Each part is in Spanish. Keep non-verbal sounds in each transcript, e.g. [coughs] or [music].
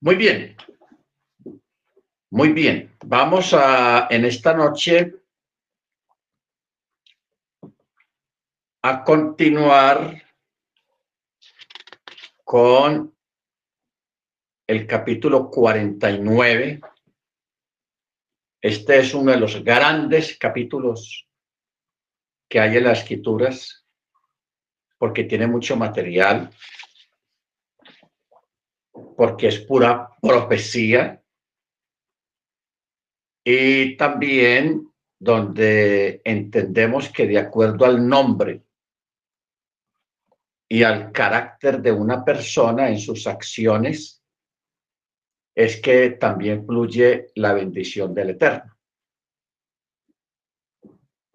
Muy bien. Muy bien. Vamos a, en esta noche, a continuar con el capítulo 49. Este es uno de los grandes capítulos que hay en las escrituras porque tiene mucho material, porque es pura profecía y también donde entendemos que de acuerdo al nombre y al carácter de una persona en sus acciones, es que también fluye la bendición del Eterno.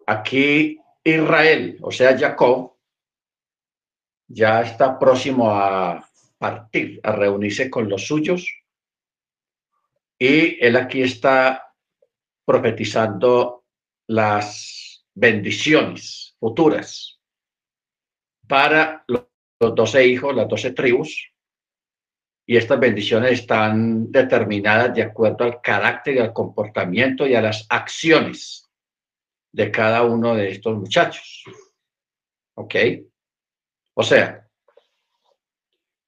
Aquí Israel, o sea, Jacob, ya está próximo a partir, a reunirse con los suyos. Y él aquí está profetizando las bendiciones futuras para los doce hijos, las doce tribus. Y estas bendiciones están determinadas de acuerdo al carácter y al comportamiento y a las acciones de cada uno de estos muchachos. ¿Ok? O sea,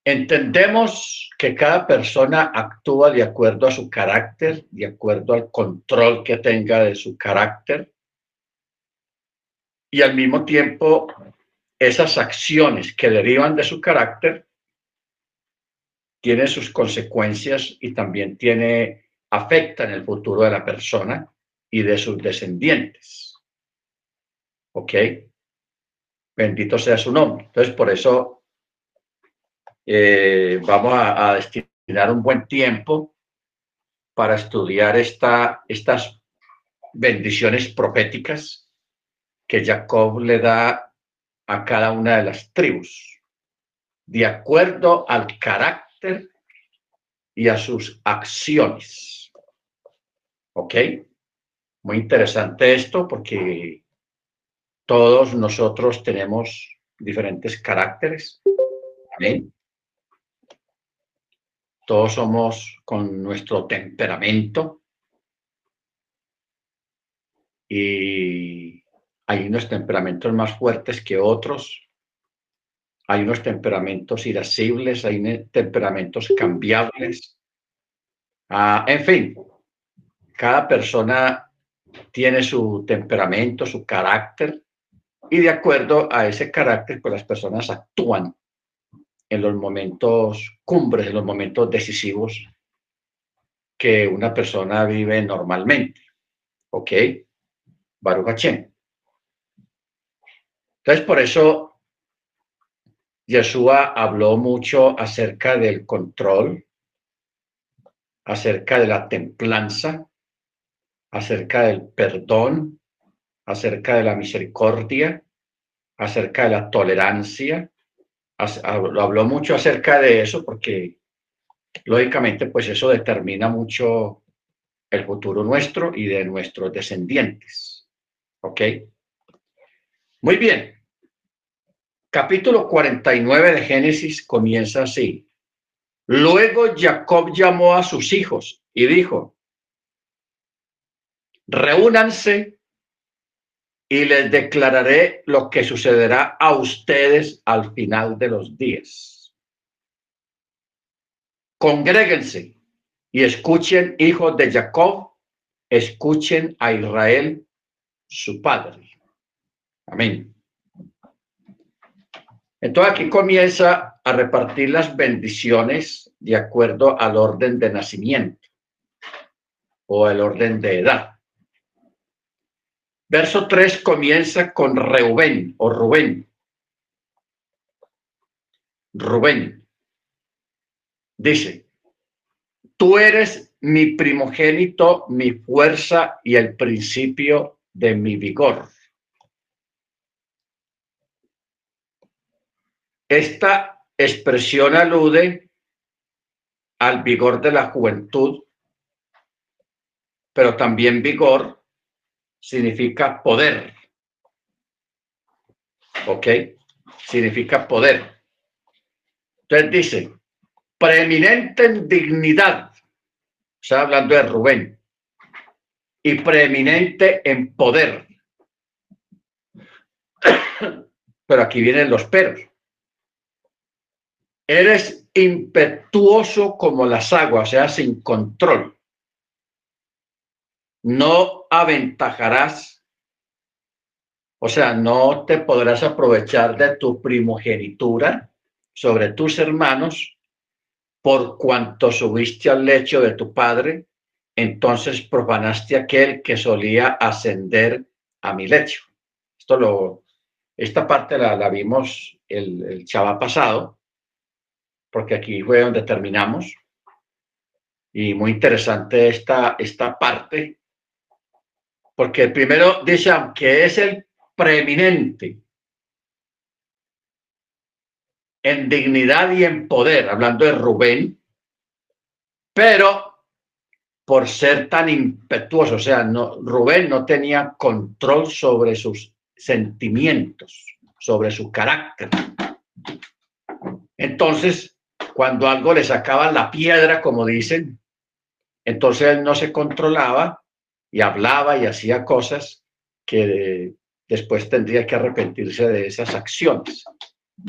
entendemos que cada persona actúa de acuerdo a su carácter, de acuerdo al control que tenga de su carácter. Y al mismo tiempo, esas acciones que derivan de su carácter tienen sus consecuencias y también tiene, afectan el futuro de la persona y de sus descendientes. ¿Ok? Bendito sea su nombre. Entonces, por eso eh, vamos a, destinar un buen tiempo para estudiar esta, estas bendiciones proféticas que Jacob le da a cada una de las tribus, de acuerdo al carácter y a sus acciones. ¿Ok? Muy interesante esto porque todos nosotros tenemos diferentes caracteres. Todos somos con nuestro temperamento. Y hay unos temperamentos más fuertes que otros. Hay unos temperamentos irascibles, hay temperamentos cambiables. Ah, en fin, cada persona tiene su temperamento, su carácter, y de acuerdo a ese carácter, pues las personas actúan en los momentos cumbres, los momentos decisivos que una persona vive normalmente. ¿Ok? Baruch Hashem. Entonces, por eso Yeshua habló mucho acerca del control, acerca de la templanza, acerca del perdón, acerca de la misericordia, acerca de la tolerancia. Habló mucho acerca de eso porque, lógicamente, pues eso determina mucho el futuro nuestro y de nuestros descendientes. ¿Ok? Muy bien. Capítulo 49 de Génesis comienza así. Luego Jacob llamó a sus hijos y dijo, reúnanse y les declararé lo que sucederá a ustedes al final de los días. Congréguense y escuchen, hijos de Jacob, escuchen a Israel, su padre. Amén. Entonces aquí comienza a repartir las bendiciones de acuerdo al orden de nacimiento o el orden de edad. Verso 3 comienza con Reuben o Rubén. Rubén dice, tú eres mi primogénito, mi fuerza y el principio de mi vigor. Esta expresión alude al vigor de la juventud, pero también vigor significa poder. ¿Ok? Significa poder. Entonces dice, preeminente en dignidad, está hablando de Rubén, y preeminente en poder. [coughs] Pero aquí vienen los peros. Eres impetuoso como las aguas, o sea, sin control. No aventajarás, o sea, no te podrás aprovechar de tu primogenitura sobre tus hermanos por cuanto subiste al lecho de tu padre, entonces profanaste aquel que solía ascender a mi lecho. Esto lo, esta parte la, vimos el, el chava pasado, porque aquí fue donde terminamos. Y muy interesante esta, esta parte, porque el primero dice, que es el preeminente en dignidad y en poder, hablando de Rubén, pero por ser tan impetuoso, o sea, no, Rubén no tenía control sobre sus sentimientos, sobre su carácter. Entonces, cuando algo le sacaba la piedra, como dicen, entonces él no se controlaba y hablaba y hacía cosas que después tendría que arrepentirse de esas acciones.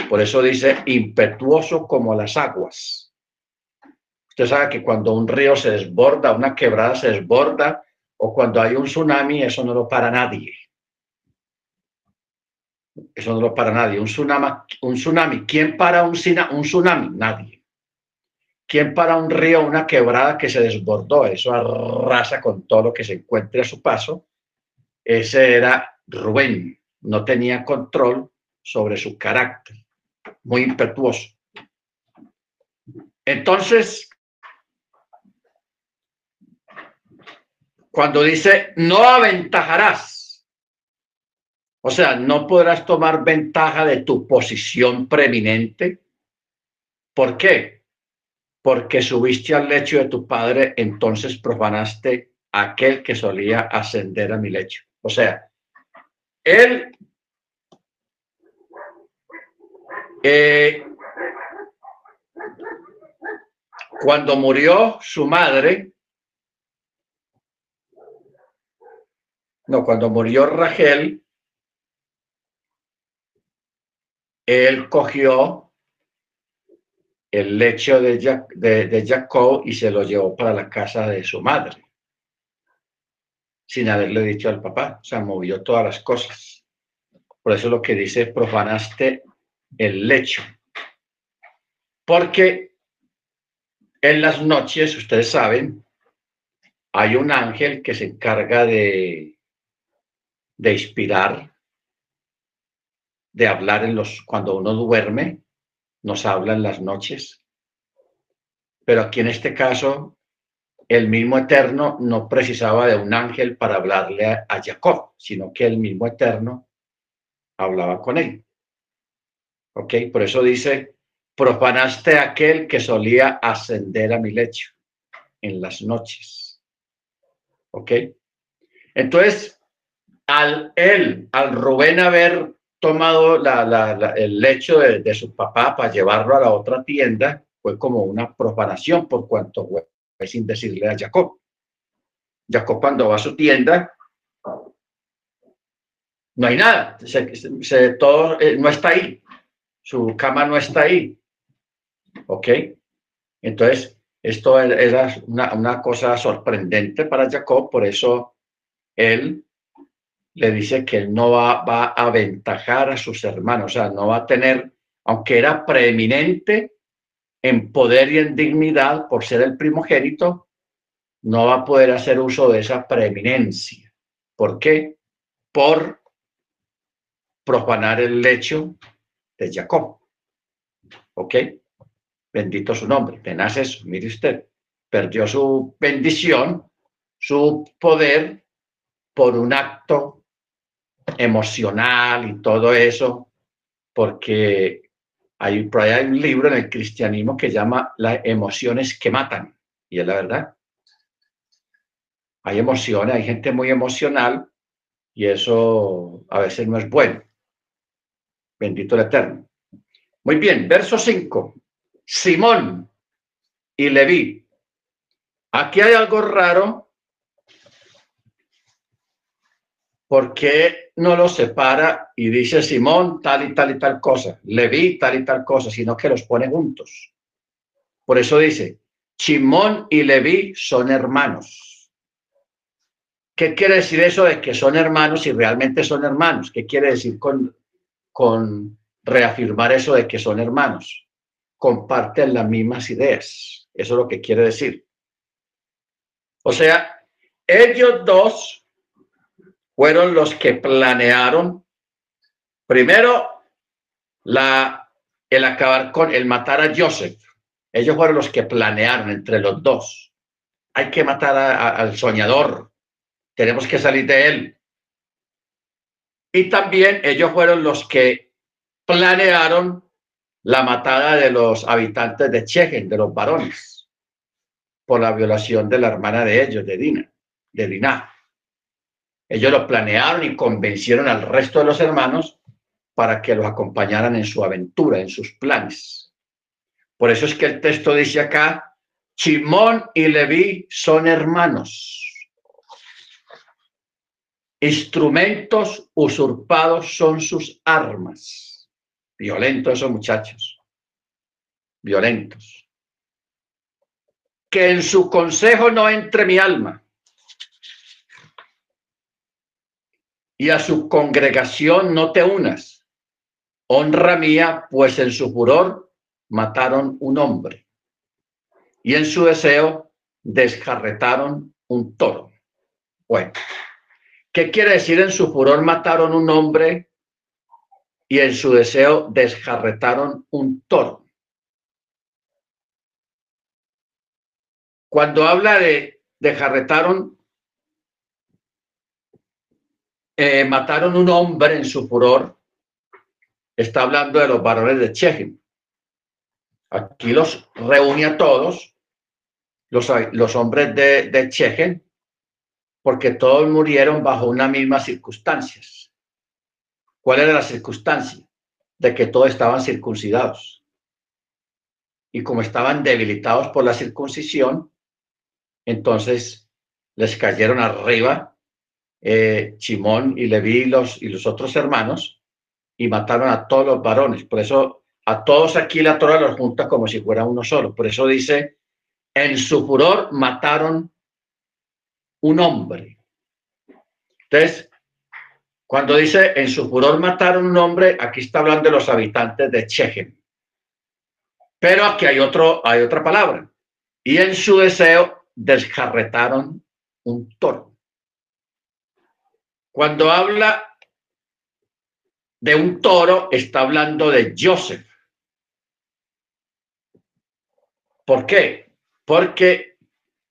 Por eso dice impetuoso como las aguas. Usted sabe que cuando un río se desborda, una quebrada se desborda, o cuando hay un tsunami, eso no lo para nadie. Eso no lo para nadie. Un tsunami, un tsunami. ¿Quién para un, un tsunami? Nadie. ¿Quién para un río una quebrada que se desbordó? Eso arrasa con todo lo que se encuentre a su paso. Ese era Rubén. No tenía control sobre su carácter. Muy impetuoso. Entonces, cuando dice no aventajarás, o sea, no podrás tomar ventaja de tu posición preeminente. ¿Por qué? Porque subiste al lecho de tu padre, entonces profanaste aquel que solía ascender a mi lecho. O sea, él eh, cuando murió su madre, no, cuando murió Rachel, él cogió el lecho de, Jacob y se lo llevó para la casa de su madre, sin haberle dicho al papá, o movió todas las cosas. Por eso lo que dice, profanaste el lecho. Porque en las noches, ustedes saben, hay un ángel que se encarga de, de inspirar, de hablar en los, cuando uno duerme, nos habla en las noches. Pero aquí en este caso, el mismo Eterno no precisaba de un ángel para hablarle a, Jacob, sino que el mismo Eterno hablaba con él. ¿Ok? Por eso dice, profanaste aquel que solía ascender a mi lecho en las noches. ¿Ok? Entonces, al él, al Rubén haber tomado el lecho de, su papá para llevarlo a la otra tienda fue como una profanación por cuanto fue sin decirle a Jacob. Jacob cuando va a su tienda, no hay nada, todo eh, no está ahí, su cama no está ahí. ¿Ok? Entonces, esto era una, una cosa sorprendente para Jacob, por eso él le dice que no va, va, a aventajar a sus hermanos, o sea, no va a tener, aunque era preeminente en poder y en dignidad por ser el primogénito, no va a poder hacer uso de esa preeminencia. ¿Por qué? Por profanar el lecho de Jacob. ¿Ok? Bendito su nombre. Tenaz eso, mire usted. Perdió su bendición, su poder por un acto emocional y todo eso, porque hay, por ahí hay un libro en el cristianismo que llama Las emociones que matan, y es la verdad. Hay emociones, hay gente muy emocional y eso a veces no es bueno. Bendito el Eterno. Muy bien, verso 5. Simón y Leví. Aquí hay algo raro. ¿Por qué no los separa y dice Simón tal y tal y tal cosa, Leví tal y tal cosa, sino que los pone juntos? Por eso dice, Simón y Leví son hermanos. ¿Qué quiere decir eso de que son hermanos y realmente son hermanos? ¿Qué quiere decir con, con reafirmar eso de que son hermanos? comparten las mismas ideas. Eso es lo que quiere decir. O sea, ellos dos fueron los que planearon primero la, el acabar con, el matar a Joseph. Ellos fueron los que planearon entre los dos. Hay que matar al soñador. Tenemos que salir de él. Y también ellos fueron los que planearon la matada de los habitantes de Chechen, de los varones, por la violación de la hermana de ellos, de Dina, de Diná. Ellos lo planearon y convencieron al resto de los hermanos para que los acompañaran en su aventura, en sus planes. Por eso es que el texto dice acá, Simón y Leví son hermanos. Instrumentos usurpados son sus armas Violentos esos muchachos. Violentos. Que en su consejo no entre mi alma. Y a su congregación no te unas. Honra mía, pues en su furor mataron un hombre. Y en su deseo descarretaron un toro. Bueno, ¿qué quiere decir en su furor mataron un hombre y en su deseo desjarretaron un toro. Cuando habla de desjarretaron, eh, mataron un hombre en su furor, está hablando de los varones de Chejim. Aquí los reúne a todos, los, hombres de, de porque todos murieron bajo una misma circunstancias ¿Cuál era la circunstancia? De que todos estaban circuncidados. Y como estaban debilitados por la circuncisión, entonces les cayeron arriba eh, Chimón y Leví los, y los otros hermanos y mataron a todos los varones. Por eso a todos aquí la Torah los junta como si fuera uno solo. Por eso dice, en su furor mataron un hombre. Entonces, cuando dice en su furor mataron un hombre, aquí está hablando de los habitantes de Chechen. Pero aquí hay, otro, hay otra palabra. Y en su deseo descarretaron un toro. Cuando habla de un toro, está hablando de Joseph. ¿Por qué? Porque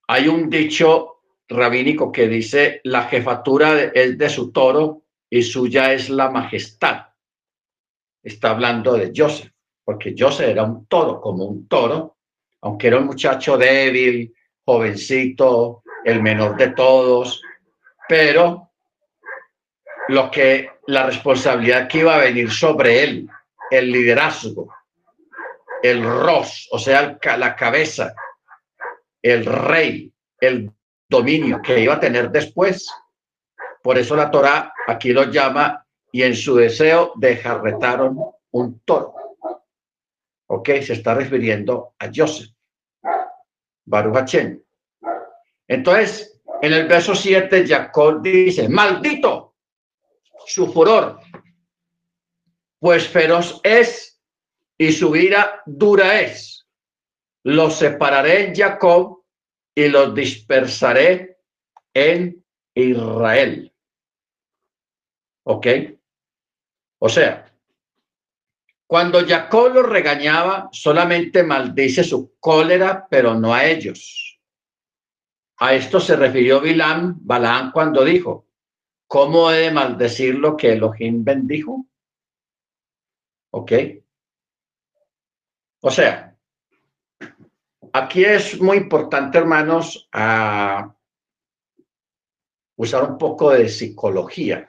hay un dicho rabínico que dice la jefatura es de su toro y suya es la majestad. Está hablando de Joseph, porque Joseph era un toro, como un toro, aunque era un muchacho débil, jovencito, el menor de todos, pero lo que la responsabilidad que iba a venir sobre él, el liderazgo, el ros, o sea, la cabeza, el rey, el dominio que iba a tener después, por eso la Torá aquí lo llama y en su deseo dejarretaron un toro. Ok, se está refiriendo a Joseph. Baruch Entonces, en el verso 7, Jacob dice, maldito su furor, pues feroz es y su ira dura es. Los separaré en Jacob y los dispersaré en Israel. ¿Ok? O sea, cuando Jacob los regañaba, solamente maldice su cólera, pero no a ellos. A esto se refirió Bilam, Balaam cuando dijo, ¿cómo he de maldecir lo que Elohim bendijo? ¿Ok? O sea, aquí es muy importante, hermanos, usar un poco de psicología.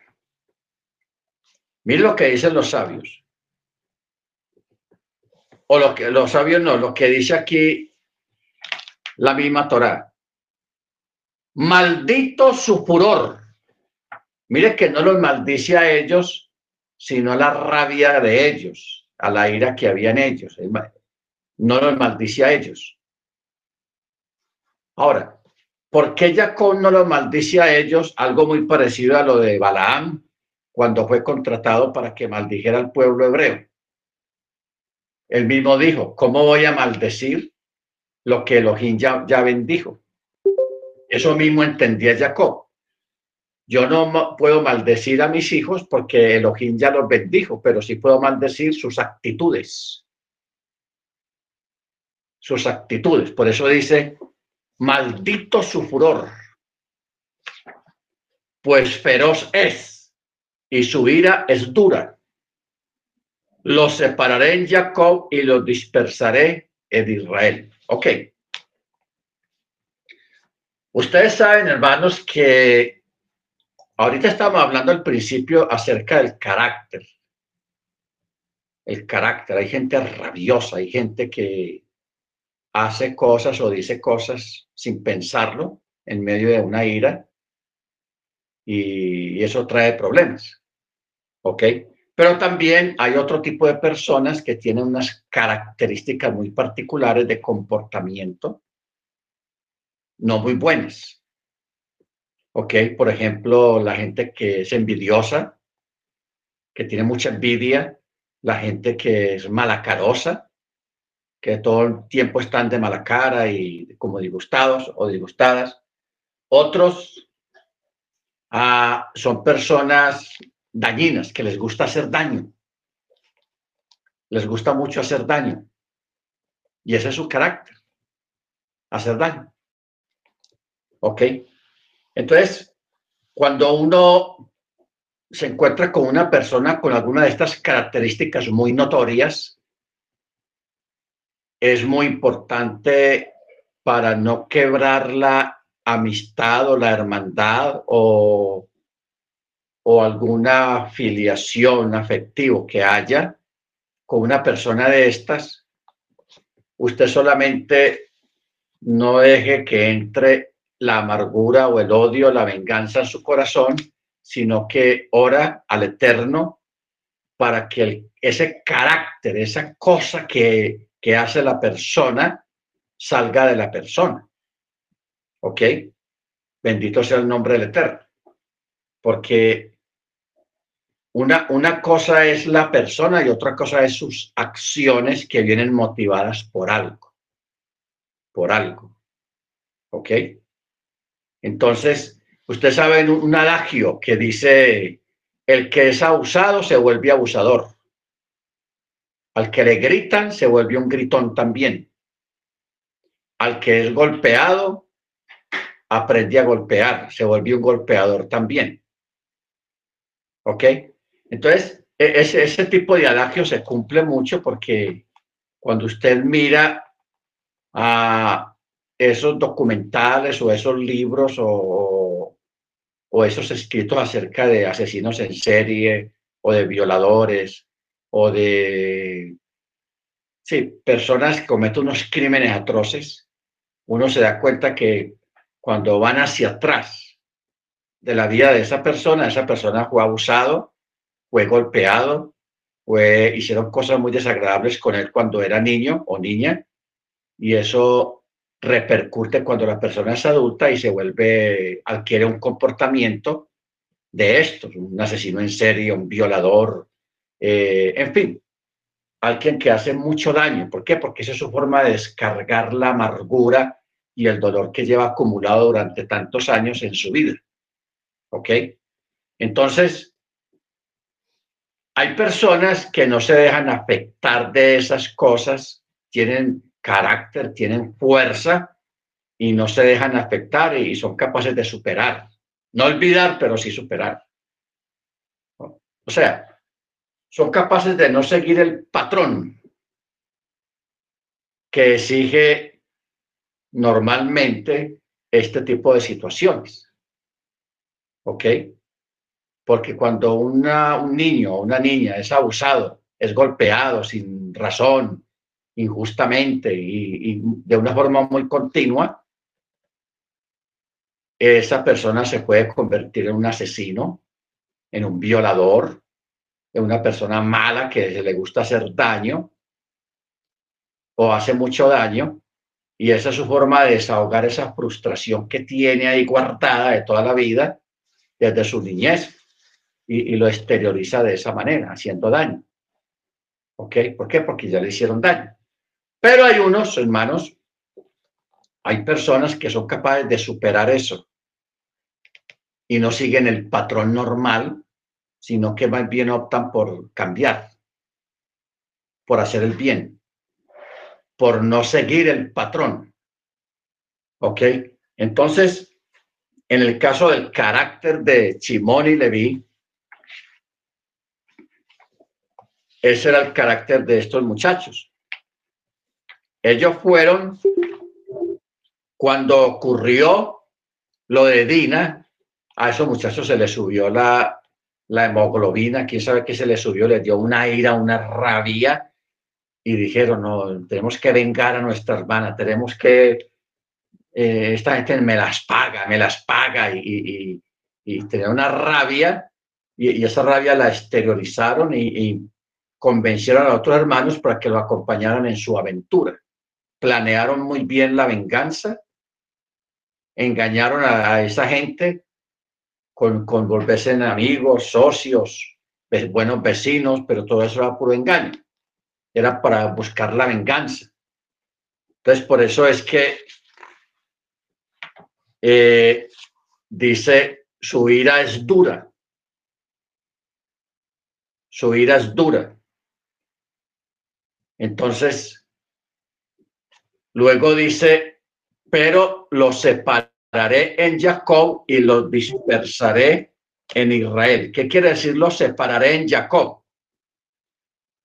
Mire lo que dicen los sabios. o lo que los sabios no, lo que dice aquí la misma Torá. Maldito su furor. Mire que no los maldice a ellos, sino a la rabia de ellos, a la ira que había en ellos. No los maldice a ellos. Ahora, ¿por qué Jacob no los maldice a ellos? Algo muy parecido a lo de Balaam cuando fue contratado para que maldijera al pueblo hebreo. Él mismo dijo, ¿cómo voy a maldecir lo que Elohim ya, ya bendijo? Eso mismo entendía Jacob. Yo no puedo maldecir a mis hijos porque Elohim ya los bendijo, pero sí puedo maldecir sus actitudes. Sus actitudes. Por eso dice, maldito su furor, pues feroz es y su ira es dura los separaré en Jacob y los dispersaré en Israel. Ok. Ustedes saben, hermanos, que ahorita estamos hablando al principio acerca del carácter. El carácter. Hay gente rabiosa, hay gente que hace cosas o dice cosas sin pensarlo en medio de una ira y eso trae problemas. ¿Ok? Pero también hay otro tipo de personas que tienen unas características muy particulares de comportamiento, no muy buenas. ¿Ok? Por ejemplo, la gente que es envidiosa, que tiene mucha envidia, la gente que es malacarosa, que todo el tiempo están de mala cara y como disgustados o disgustadas. Otros ah, son personas dañinas, que les gusta hacer daño. Les gusta mucho hacer daño. Y ese es su carácter, hacer daño. ¿Ok? Entonces, cuando uno se encuentra con una persona con alguna de estas características muy notorias, es muy importante para no quebrar la amistad o la hermandad o o alguna filiación afectivo que haya con una persona de estas, usted solamente no deje que entre la amargura o el odio, la venganza en su corazón, sino que ora al Eterno para que ese carácter, esa cosa que, que hace la persona, salga de la persona. ¿Ok? Bendito sea el nombre del Eterno. Porque una, cosa es la persona y otra cosa es sus acciones que vienen motivadas por algo. Por algo. ¿Ok? Entonces, usted sabe un, adagio que dice, el que es abusado se vuelve abusador. Al que le gritan se vuelve un gritón también. Al que es golpeado, aprende a golpear, se vuelve un golpeador también. ¿Ok? Entonces, e-, ese, ese tipo de adagio se cumple mucho porque cuando usted mira a esos documentales o esos libros o, o esos escritos acerca de asesinos en serie o de violadores o de sí, personas que cometen unos crímenes atroces, uno se da cuenta que cuando van hacia atrás de la vida de esa persona, esa persona fue abusado, fue golpeado, fue, hicieron cosas muy desagradables con él cuando era niño o niña, y eso repercute cuando la persona es adulta y se vuelve, adquiere un comportamiento de estos, un asesino en serie, un violador, eh, en fin, alguien que hace mucho daño. ¿Por qué? Porque esa es su forma de descargar la amargura y el dolor que lleva acumulado durante tantos años en su vida. ¿Ok? Entonces, hay personas que no se dejan afectar de esas cosas, tienen carácter, tienen fuerza y no se dejan afectar y son capaces de superar. No olvidar, pero sí superar. O sea, son capaces de no seguir el patrón que exige normalmente este tipo de situaciones. ¿Ok? porque cuando un niño o una niña es abusado, es golpeado sin razón injustamente y, de una forma muy continua, esa persona se puede convertir en un asesino, en un violador, en una persona mala que le gusta hacer daño o hace mucho daño. Y esa es su forma de desahogar esa frustración que tiene ahí guardada de toda la vida desde su niñez y, y lo exterioriza de esa manera, haciendo daño. ¿Ok? ¿Por qué? Porque ya le hicieron daño. Pero hay unos, hermanos, hay personas que son capaces de superar eso y no siguen el patrón normal, sino que más bien optan por cambiar, por hacer el bien, por no seguir el patrón. ¿Ok? Entonces, en el caso del carácter de Chimón y Leví, ese era el carácter de estos muchachos. Ellos fueron, cuando ocurrió lo de Dina, a esos muchachos se les subió la, la hemoglobina, quién sabe qué se les subió, les dio una ira, una rabia, y dijeron, no, tenemos que vengar a nuestra hermana, tenemos que, eh, esta gente me las paga, me las paga, y, y, tenía una rabia, y, esa rabia la exteriorizaron y convencieron a otros hermanos para que lo acompañaran en su aventura planearon muy bien la venganza, engañaron a, esa gente con, con, volverse en amigos, socios, buenos vecinos, pero todo eso era puro engaño. Era para buscar la venganza. Entonces, por eso es que eh, dice, su ira es dura. Su ira es dura. Entonces, Luego dice, pero los separaré en Jacob y los dispersaré en Israel. ¿Qué quiere decir los separaré en Jacob?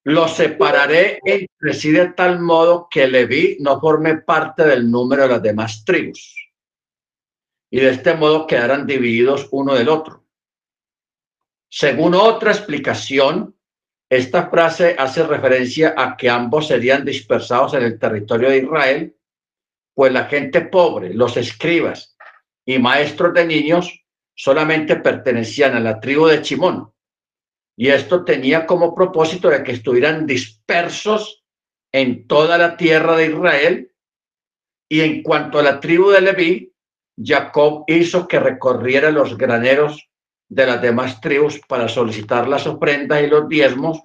Los separaré entre sí de tal modo que Leví no forme parte del número de las demás tribus. Y de este modo quedarán divididos uno del otro. Según otra explicación, esta frase hace referencia a que ambos serían dispersados en el territorio de Israel, pues la gente pobre, los escribas y maestros de niños solamente pertenecían a la tribu de Chimón. Y esto tenía como propósito de que estuvieran dispersos en toda la tierra de Israel. Y en cuanto a la tribu de Leví, Jacob hizo que recorriera los graneros de las demás tribus para solicitar las ofrendas y los diezmos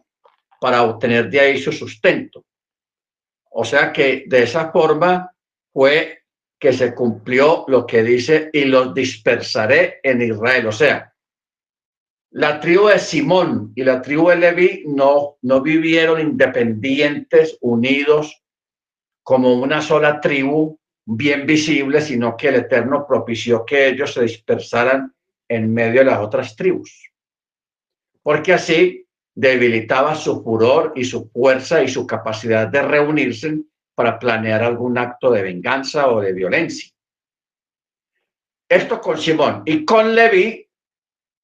para obtener de ahí su sustento. O sea que de esa forma fue que se cumplió lo que dice y los dispersaré en Israel. O sea, la tribu de Simón y la tribu de Leví no, no vivieron independientes, unidos como una sola tribu bien visible, sino que el Eterno propició que ellos se dispersaran en medio de las otras tribus. Porque así debilitaba su furor y su fuerza y su capacidad de reunirse para planear algún acto de venganza o de violencia. Esto con Simón y con Leví,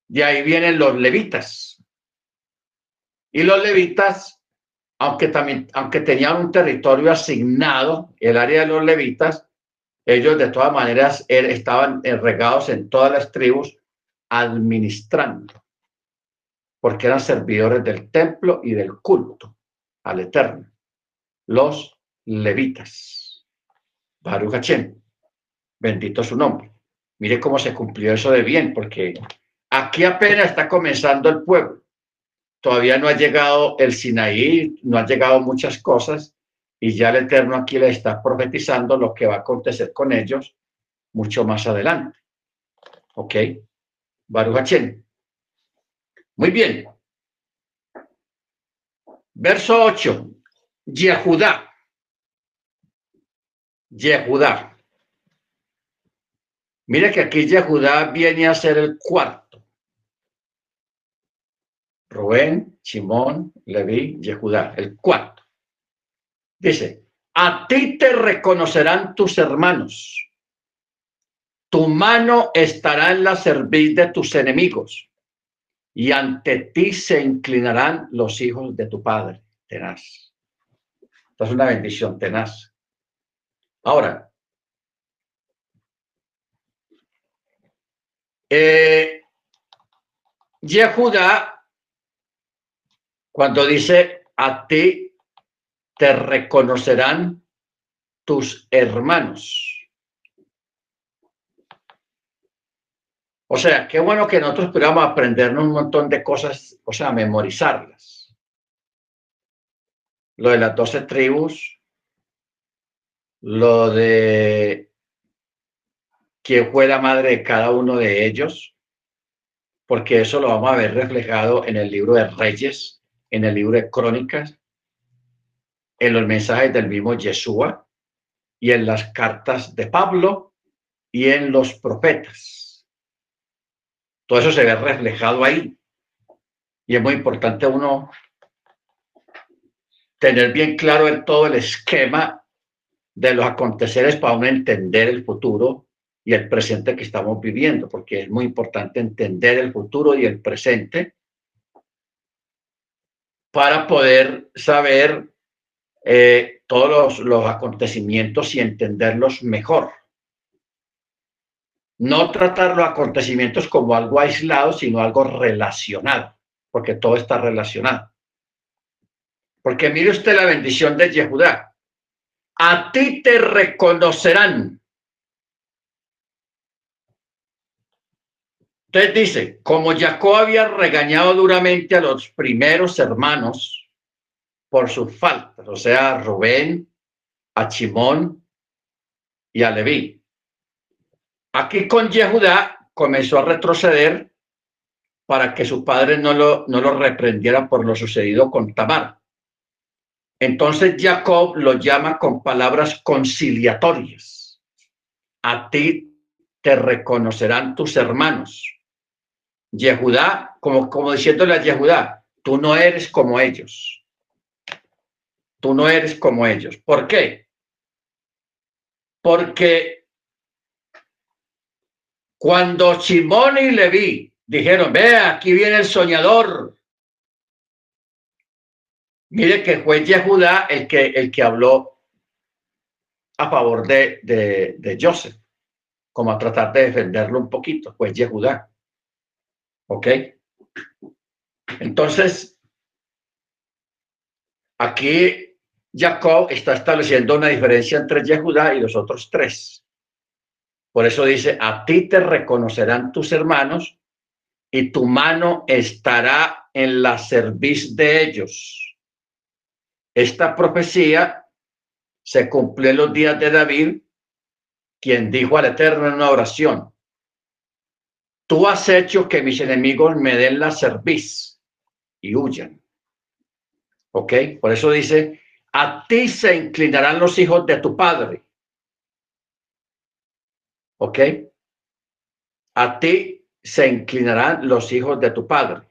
de ahí vienen los levitas. Y los levitas, aunque también, aunque tenían un territorio asignado, el área de los levitas, ellos de todas maneras er, estaban regados en todas las tribus administrando, porque eran servidores del templo y del culto al Eterno, los levitas. Baruch bendito su nombre. Mire cómo se cumplió eso de bien, porque aquí apenas está comenzando el pueblo. Todavía no ha llegado el Sinaí, no han llegado muchas cosas, y ya el Eterno aquí le está profetizando lo que va a acontecer con ellos mucho más adelante. ¿Ok? Baruch Muy bien. Verso 8. Yehudá. Yehudá. Mire que aquí Yehudá viene a ser el cuarto. Rubén, Simón, Leví, Yehudá, el cuarto. Dice, a ti te reconocerán tus hermanos tu mano estará en la cerviz de tus enemigos y ante ti se inclinarán los hijos de tu padre. Tenaz. es una bendición tenaz. Ahora, eh, Yehuda, cuando dice a ti te reconocerán tus hermanos. O sea, qué bueno que nosotros pudiéramos aprendernos un montón de cosas, o sea, memorizarlas. Lo de las doce tribus, lo de quién fue la madre de cada uno de ellos, porque eso lo vamos a ver reflejado en el libro de Reyes, en el libro de Crónicas, en los mensajes del mismo Yeshua y en las cartas de Pablo y en los profetas. Todo eso se ve reflejado ahí. Y es muy importante uno tener bien claro en todo el esquema de los aconteceres para uno entender el futuro y el presente que estamos viviendo, porque es muy importante entender el futuro y el presente para poder saber eh, todos los, los acontecimientos y entenderlos mejor no tratar los acontecimientos como algo aislado, sino algo relacionado, porque todo está relacionado. Porque mire usted la bendición de Yehudá. A ti te reconocerán. Entonces dice, como Jacob había regañado duramente a los primeros hermanos por sus faltas, o sea, a Rubén, a Chimón y a Leví Aquí con Yehudá comenzó a retroceder para que su padre no lo, no lo reprendiera por lo sucedido con Tamar. Entonces Jacob lo llama con palabras conciliatorias. A ti te reconocerán tus hermanos. Yehudá, como, como diciéndole a Yehudá, tú no eres como ellos. Tú no eres como ellos. ¿Por qué? Porque cuando Simón y Leví dijeron, vea, aquí viene el soñador. Mire que fue Yehudá el que, el que habló a favor de, de, de Joseph, como a tratar de defenderlo un poquito, pues Yehudá. ¿Ok? Entonces, aquí Jacob está estableciendo una diferencia entre Yehudá y los otros tres. Por eso dice, a ti te reconocerán tus hermanos y tu mano estará en la cerviz de ellos. Esta profecía se cumplió en los días de David, quien dijo al Eterno en una oración, tú has hecho que mis enemigos me den la cerviz y huyan. ¿Ok? Por eso dice, a ti se inclinarán los hijos de tu padre ¿Ok? A ti se inclinarán los hijos de tu padre.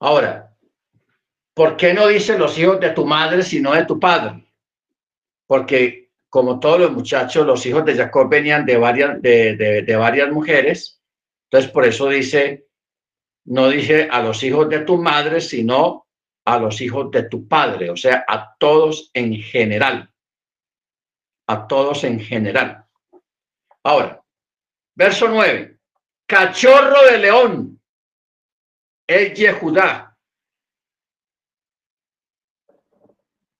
Ahora, ¿por qué no dice los hijos de tu madre sino de tu padre? Porque como todos los muchachos, los hijos de Jacob venían de varias, de, varias mujeres. Entonces, por eso dice, no dice a los hijos de tu madre, sino a los hijos de tu padre, o sea, a todos en general a todos en general. Ahora, verso 9. Cachorro de león es Yehudá.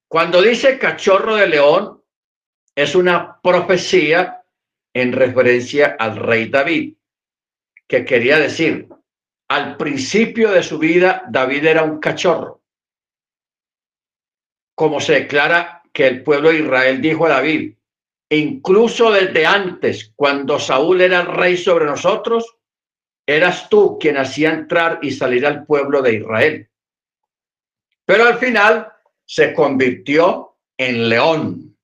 Cuando dice cachorro de león, es una profecía en referencia al rey David, que quería decir, al principio de su vida, David era un cachorro. Como se declara que el pueblo de Israel dijo a David, incluso desde antes, cuando Saúl era rey sobre nosotros, eras tú quien hacía entrar y salir al pueblo de Israel. Pero al final se convirtió en león.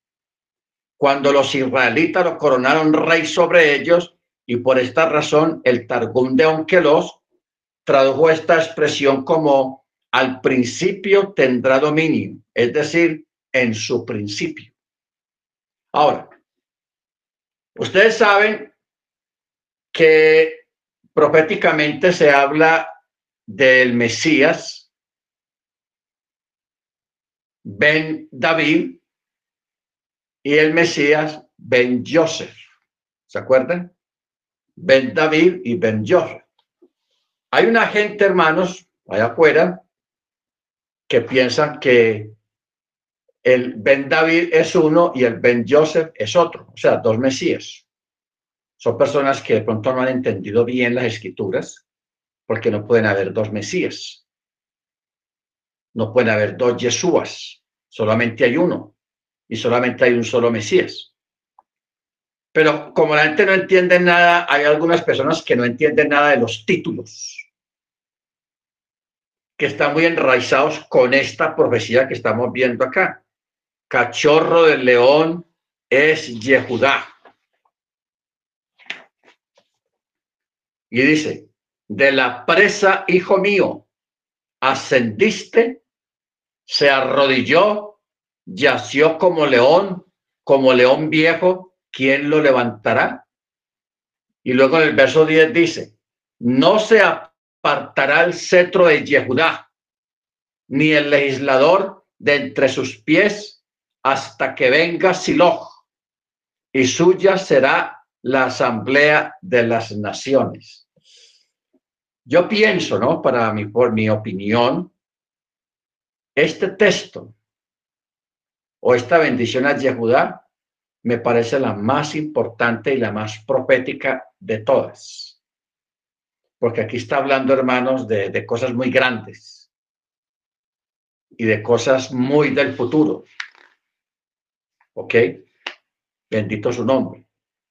Cuando los israelitas lo coronaron rey sobre ellos, y por esta razón el Targum de Onkelos tradujo esta expresión como al principio tendrá dominio, es decir, en su principio. Ahora, Ustedes saben que proféticamente se habla del Mesías Ben David y el Mesías Ben Joseph. ¿Se acuerdan? Ben David y Ben Joseph. Hay una gente, hermanos, allá afuera, que piensan que el Ben David es uno y el Ben Joseph es otro, o sea, dos Mesías. Son personas que de pronto no han entendido bien las escrituras, porque no pueden haber dos Mesías. No pueden haber dos Yesúas, solamente hay uno y solamente hay un solo Mesías. Pero como la gente no entiende nada, hay algunas personas que no entienden nada de los títulos, que están muy enraizados con esta profecía que estamos viendo acá. Cachorro del león es Yehudá. Y dice, de la presa, hijo mío, ascendiste, se arrodilló, yació como león, como león viejo, ¿quién lo levantará? Y luego en el verso 10 dice, no se apartará el cetro de Yehudá, ni el legislador de entre sus pies hasta que venga Siloh, y suya será la asamblea de las naciones. Yo pienso, ¿no? Para mi, por mi opinión, este texto o esta bendición a Yehudá me parece la más importante y la más profética de todas. Porque aquí está hablando, hermanos, de cosas muy grandes y de cosas muy del futuro. ¿Ok? Bendito su nombre.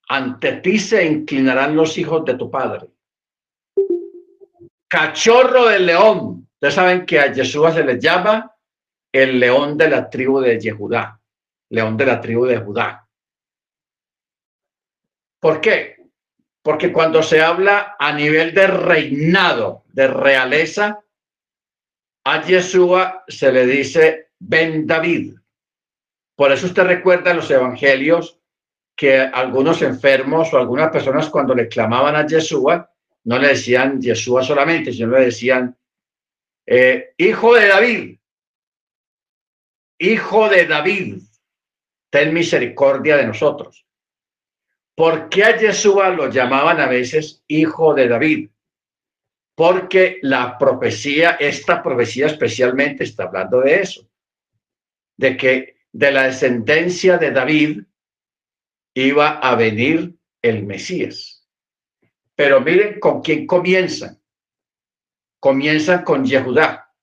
Ante ti se inclinarán los hijos de tu padre cachorro del león. Ustedes saben que a Yeshua se le llama el león de la tribu de Yehudá, león de la tribu de Judá. ¿Por qué? Porque cuando se habla a nivel de reinado, de realeza, a Yeshua se le dice Ben David. Por eso usted recuerda los evangelios que algunos enfermos o algunas personas cuando le clamaban a Yeshua, no le decían Yeshua solamente, sino le decían eh, hijo de David, hijo de David, ten misericordia de nosotros. ¿Por qué a Yeshua lo llamaban a veces hijo de David? Porque la profecía, esta profecía especialmente está hablando de eso, de que de la descendencia de David iba a venir el Mesías. Pero miren con quién comienzan. Comienzan con Yehudá.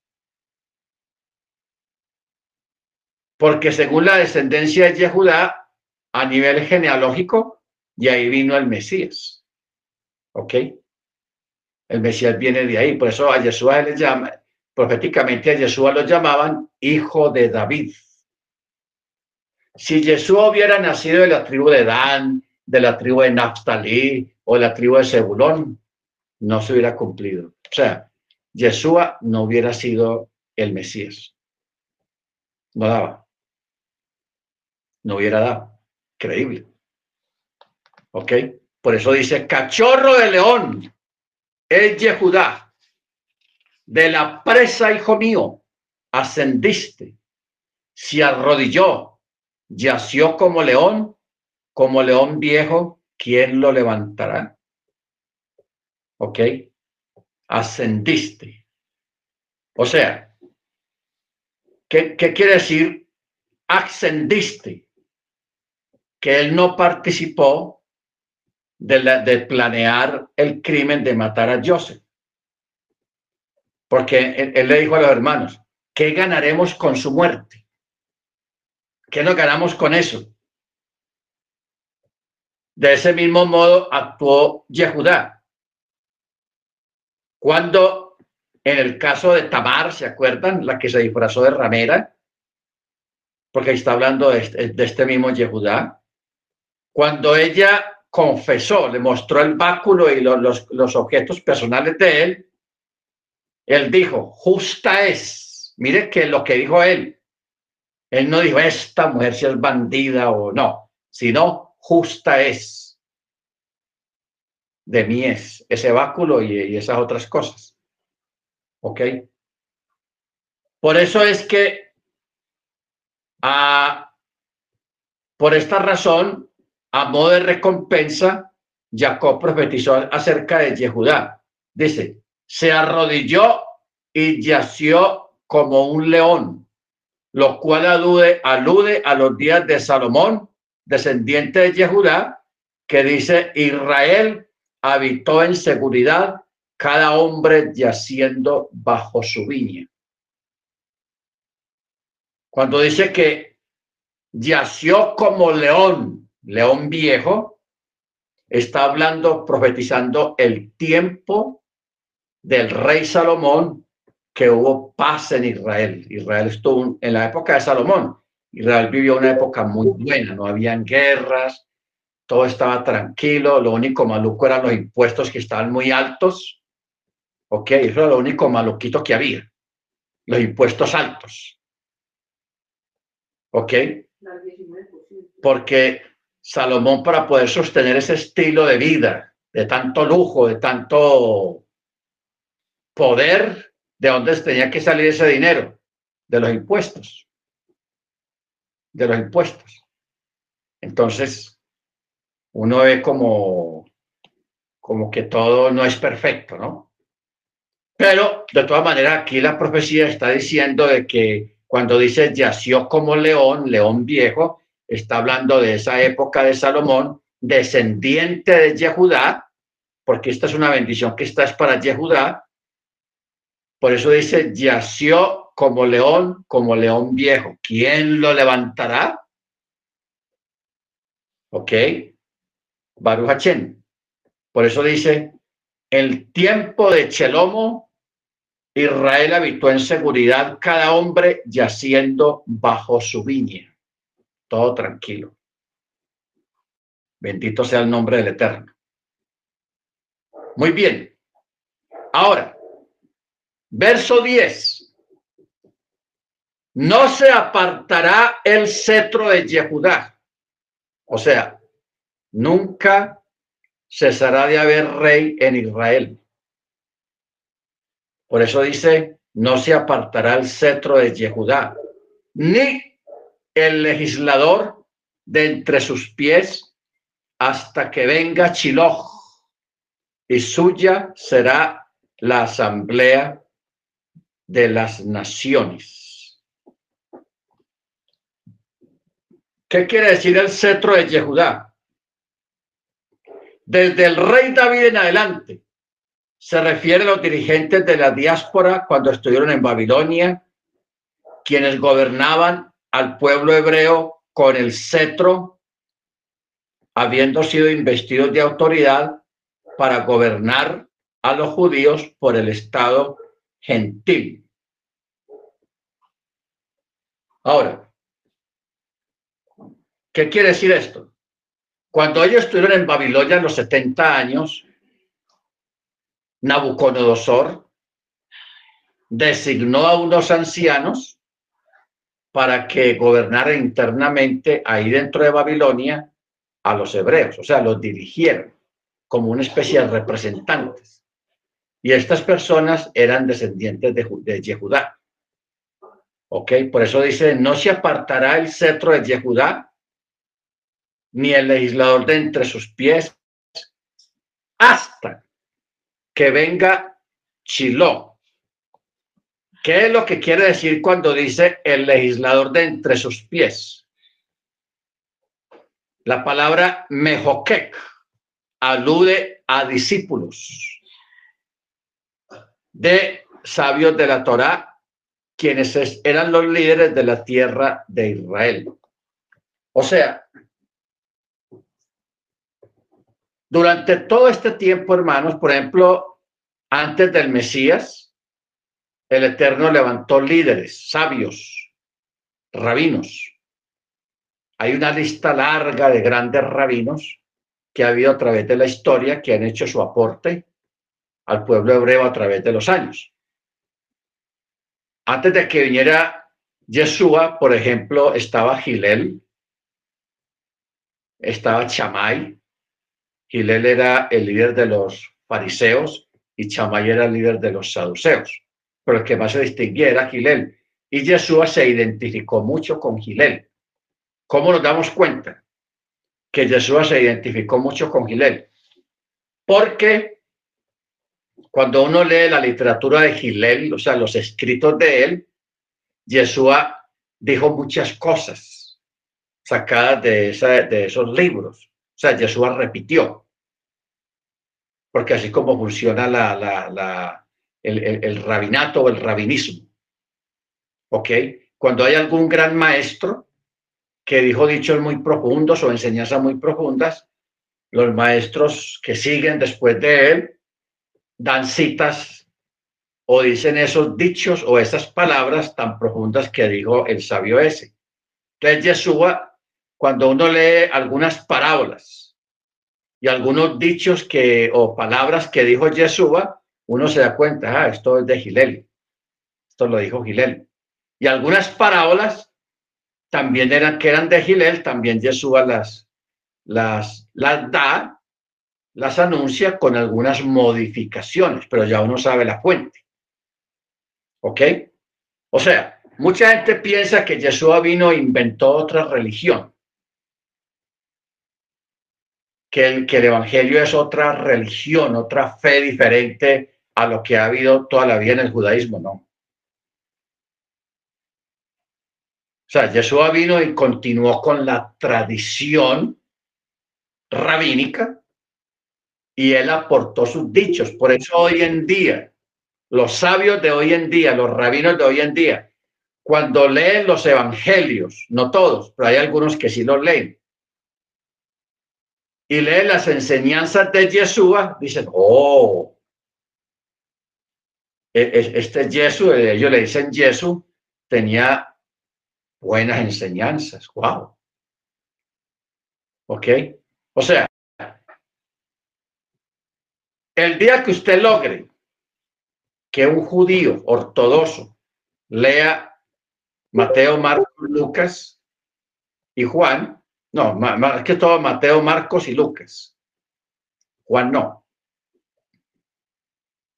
Porque según la descendencia de Yehudá, a nivel genealógico, y ahí vino el Mesías. ¿Ok? El Mesías viene de ahí. Por eso a Yeshua le llama, proféticamente a Yeshua lo llamaban hijo de David. Si Yeshua hubiera nacido de la tribu de Dan, de la tribu de Naftali o de la tribu de Zebulón, no se hubiera cumplido. O sea, Yeshua no hubiera sido el Mesías. No daba. No hubiera dado. Creíble. ¿Ok? Por eso dice, cachorro de león, es Yehudá, de la presa, hijo mío, ascendiste, se arrodilló, yació como león como león viejo, ¿quién lo levantará? ¿Ok? Ascendiste. O sea, ¿qué, quiere decir ascendiste? Que él no participó de, de planear el crimen de matar a Joseph. Porque él, le dijo a los hermanos, ¿qué ganaremos con su muerte? ¿Qué nos ganamos con eso? De ese mismo modo actuó Yehudá. Cuando en el caso de Tamar, ¿se acuerdan? La que se disfrazó de ramera, porque está hablando de este, este mismo Yehudá. Cuando ella confesó, le mostró el báculo y los objetos personales de él, él dijo, justa es. Mire que lo que dijo él, él no dijo, esta mujer si es bandida o no, sino justa es. De mí es ese báculo y, esas otras cosas. ¿Ok? Por eso es que Ah, por esta razón, a modo de recompensa, Jacob profetizó acerca de Yehudá. Dice, se arrodilló y yació como un león, lo cual alude, alude a los días de Salomón, descendiente de Yehudá, que dice, Israel habitó en seguridad, cada hombre yaciendo bajo su viña. Cuando dice que yació como león, león viejo, está hablando, profetizando el tiempo del rey Salomón que hubo paz en Israel. Israel estuvo en la época de Salomón. Israel vivió una época muy buena, no habían guerras, todo estaba tranquilo, lo único maluco eran los impuestos que estaban muy altos. Ok, eso era lo único maluquito que había, los impuestos altos. Ok, porque Salomón para poder sostener ese estilo de vida, de tanto lujo, de tanto poder, ¿de dónde tenía que salir ese dinero? De los impuestos. De los impuestos. Entonces, uno ve como, como que todo no es perfecto, ¿no? Pero de todas maneras, aquí la profecía está diciendo de que cuando dice yació como león, león viejo, está hablando de esa época de Salomón, descendiente de Yehudá, porque esta es una bendición que está es para Yehudá. Por eso dice yació como león, como león viejo. ¿Quién lo levantará? ¿Ok? Baruch Por eso dice, el tiempo de Chelomo, Israel habitó en seguridad, cada hombre yaciendo bajo su viña. Todo tranquilo. Bendito sea el nombre del Eterno. Muy bien. Ahora, verso 10. No se apartará el cetro de Yehudá. O sea, Nunca cesará de haber rey en Israel. Por eso dice, no se apartará el cetro de Yehudá, ni el legislador de entre sus pies hasta que venga Chiloj, y suya será la asamblea de las naciones. ¿Qué quiere decir el cetro de Yehudá? Desde el rey David en adelante, se refiere a los dirigentes de la diáspora cuando estuvieron en Babilonia, quienes gobernaban al pueblo hebreo con el cetro, habiendo sido investidos de autoridad para gobernar a los judíos por el Estado gentil. Ahora, ¿qué quiere decir esto? Cuando ellos estuvieron en Babilonia los 70 años, Nabucodonosor designó a unos ancianos para que gobernaran internamente ahí dentro de Babilonia a los hebreos, o sea, los dirigieron como una especie de representantes. Y estas personas eran descendientes de, de Yehudá. ¿Ok? Por eso dice, no se apartará el cetro de Yehudá ni el legislador de entre sus pies, hasta que venga Chiló. ¿Qué es lo que quiere decir cuando dice el legislador de entre sus pies? La palabra mejoquek alude a discípulos de sabios de la Torá, quienes eran los líderes de la tierra de Israel. O sea, Durante todo este tiempo, hermanos, por ejemplo, antes del Mesías, el Eterno levantó líderes, sabios, rabinos. Hay una lista larga de grandes rabinos que ha habido a través de la historia que han hecho su aporte al pueblo hebreo a través de los años. Antes de que viniera Yeshua, por ejemplo, estaba Gilel, estaba Chamay, Gilel era el líder de los fariseos y Chamay era el líder de los saduceos. Pero el que más se distinguía era Gilel. y Yeshua se identificó mucho con Gilel. ¿Cómo nos damos cuenta que Yeshua se identificó mucho con Gilel? Porque cuando uno lee la literatura de Gilel, o sea, los escritos de él, Yeshua dijo muchas cosas sacadas de, esos libros. O sea, Yeshua repitió. Porque así como funciona la, el, el, el rabinato o el rabinismo. ¿Ok? Cuando hay algún gran maestro que dijo dichos muy profundos o enseñanzas muy profundas, los maestros que siguen después de él dan citas o dicen esos dichos o esas palabras tan profundas que dijo el sabio ese. Entonces, Yeshua, cuando uno lee algunas parábolas y algunos dichos que o palabras que dijo Yeshua, uno se da cuenta, ah, esto es de Gilel. Esto lo dijo Gilel. Y algunas parábolas también eran que eran de Gilel, también Yeshua las, las, las da, las anuncia con algunas modificaciones, pero ya uno sabe la fuente. ¿Ok? O sea, mucha gente piensa que Yeshua vino e inventó otra religión. Que el, que el Evangelio es otra religión, otra fe diferente a lo que ha habido toda la vida en el judaísmo, no. O sea, Yeshua vino y continuó con la tradición rabínica y él aportó sus dichos. Por eso hoy en día, los sabios de hoy en día, los rabinos de hoy en día, cuando leen los evangelios, no todos, pero hay algunos que sí los leen, y leen las enseñanzas de Yeshua, dicen, oh, e, e, este Jesús, ellos le dicen Jesús, tenía buenas enseñanzas. Wow. ¿Ok? O sea, el día que usted logre que un judío ortodoxo lea Mateo, Marcos, Lucas y Juan, no, más que todo Mateo, Marcos y Lucas. Juan no.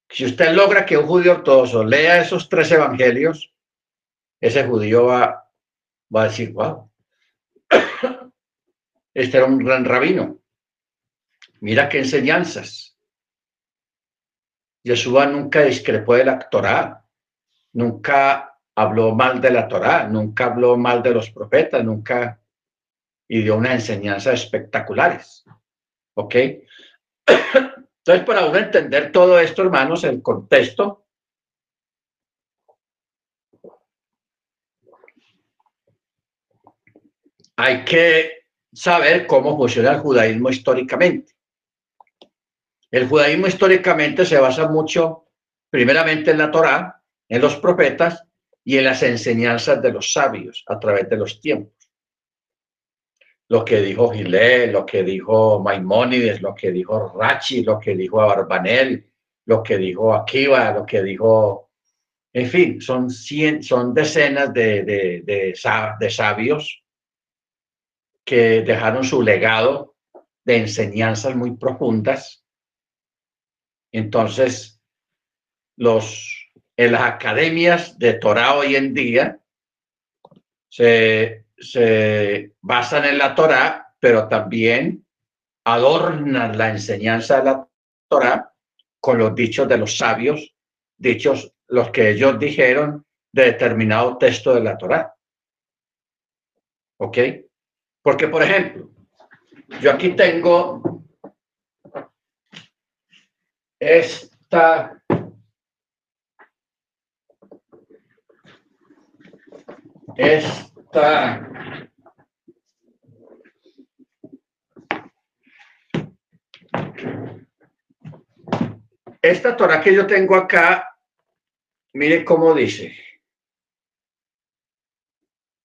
Si usted logra que un judío ortodoxo lea esos tres evangelios, ese judío va va a decir, wow, [coughs] este era un gran rabino. Mira qué enseñanzas. Yeshua nunca discrepó de la Torah, nunca habló mal de la Torah, nunca habló mal de los profetas, nunca y dio una enseñanza espectaculares. ¿Ok? Entonces, para uno entender todo esto, hermanos, el contexto, hay que saber cómo funciona el judaísmo históricamente. El judaísmo históricamente se basa mucho, primeramente en la Torá, en los profetas y en las enseñanzas de los sabios a través de los tiempos. Lo que dijo Gilé, lo que dijo Maimónides, lo que dijo Rachi, lo que dijo Abarbanel, lo que dijo Akiva, lo que dijo, en fin, son, son decenas de, de, de sabios que dejaron su legado de enseñanzas muy profundas. Entonces, los, en las academias de Torah hoy en día se, se basan en la Torah, pero también adornan la enseñanza de la Torah con los dichos de los sabios, dichos los que ellos dijeron de determinado texto de la Torah. ¿Ok? Porque, por ejemplo, yo aquí tengo esta esta esta Torah que yo tengo acá, mire cómo dice.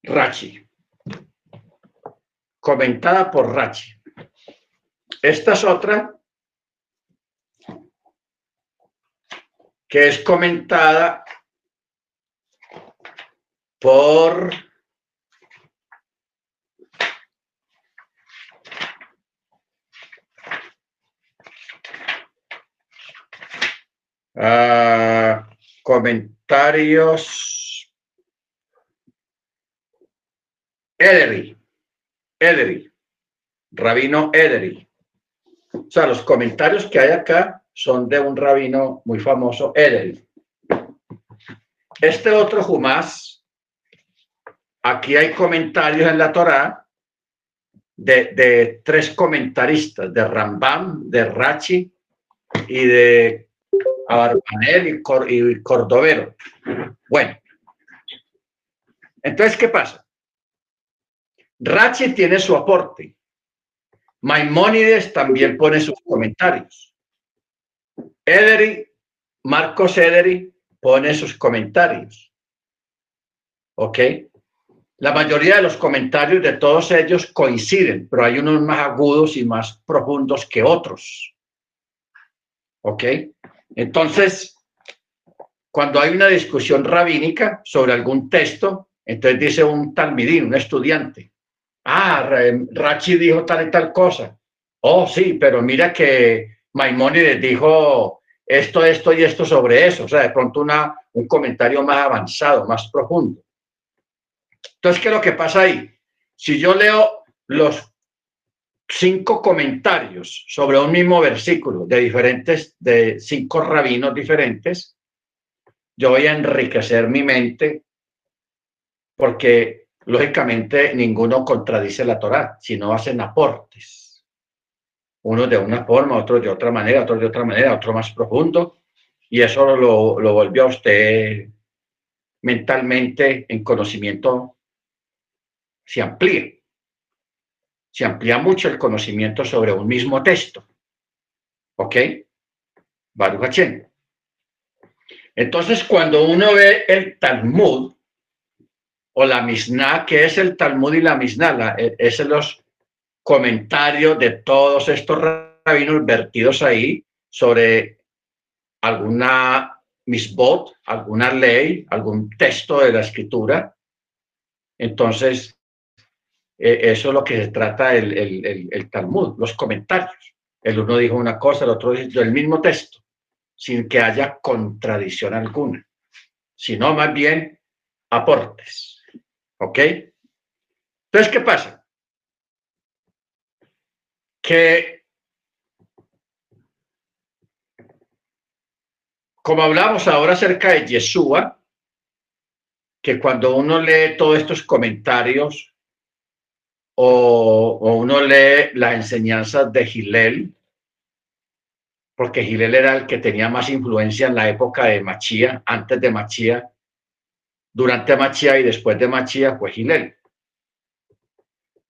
Rachi comentada por Rachi. Esta es otra que es comentada por uh, comentarios Ederi, Ederi, rabino Ederi. O sea, los comentarios que hay acá son de un rabino muy famoso, Ederi. Este otro Jumás, aquí hay comentarios en la Torá de, tres comentaristas, de Rambam, de Rachi y de Abarbanel y, y Cordovero. Bueno, entonces, ¿qué pasa? Rachi tiene su aporte. Maimónides también pone sus comentarios. Ederi, Marcos Ederi, pone sus comentarios. ¿Ok? La mayoría de los comentarios de todos ellos coinciden, pero hay unos más agudos y más profundos que otros. ¿Ok? Entonces, cuando hay una discusión rabínica sobre algún texto, entonces dice un talmidín, un estudiante, ah, Rachi dijo tal y tal cosa. Oh, sí, pero mira que Maimónides dijo esto, esto y esto sobre eso. O sea, de pronto una, un comentario más avanzado, más profundo. Entonces, ¿qué es lo que pasa ahí? Si yo leo los cinco comentarios sobre un mismo versículo de diferentes, de cinco rabinos diferentes, yo voy a enriquecer mi mente porque lógicamente ninguno contradice la Torá, sino hacen aportes. Uno de una forma, otro de otra manera, otro de otra manera, otro más profundo, y eso lo, lo volvió a usted mentalmente en conocimiento, se amplía. Se amplía mucho el conocimiento sobre un mismo texto. ¿Ok? Baruch Entonces, cuando uno ve el Talmud, o la Mishnah, que es el Talmud y la Mishnah, e, es los comentarios de todos estos rabinos vertidos ahí sobre alguna misbot, alguna ley, algún texto de la escritura. Entonces, e, eso es lo que se trata el, el, el, Talmud, los comentarios. El uno dijo una cosa, el otro dijo el mismo texto, sin que haya contradicción alguna, sino más bien aportes. ¿Ok? Entonces, ¿qué pasa? Que, como hablamos ahora acerca de Yeshua, que cuando uno lee todos estos comentarios o, uno lee las enseñanzas de Gilel, porque Gilel era el que tenía más influencia en la época de Machía, antes de Machía, durante Machía y después de Machía fue Gilel.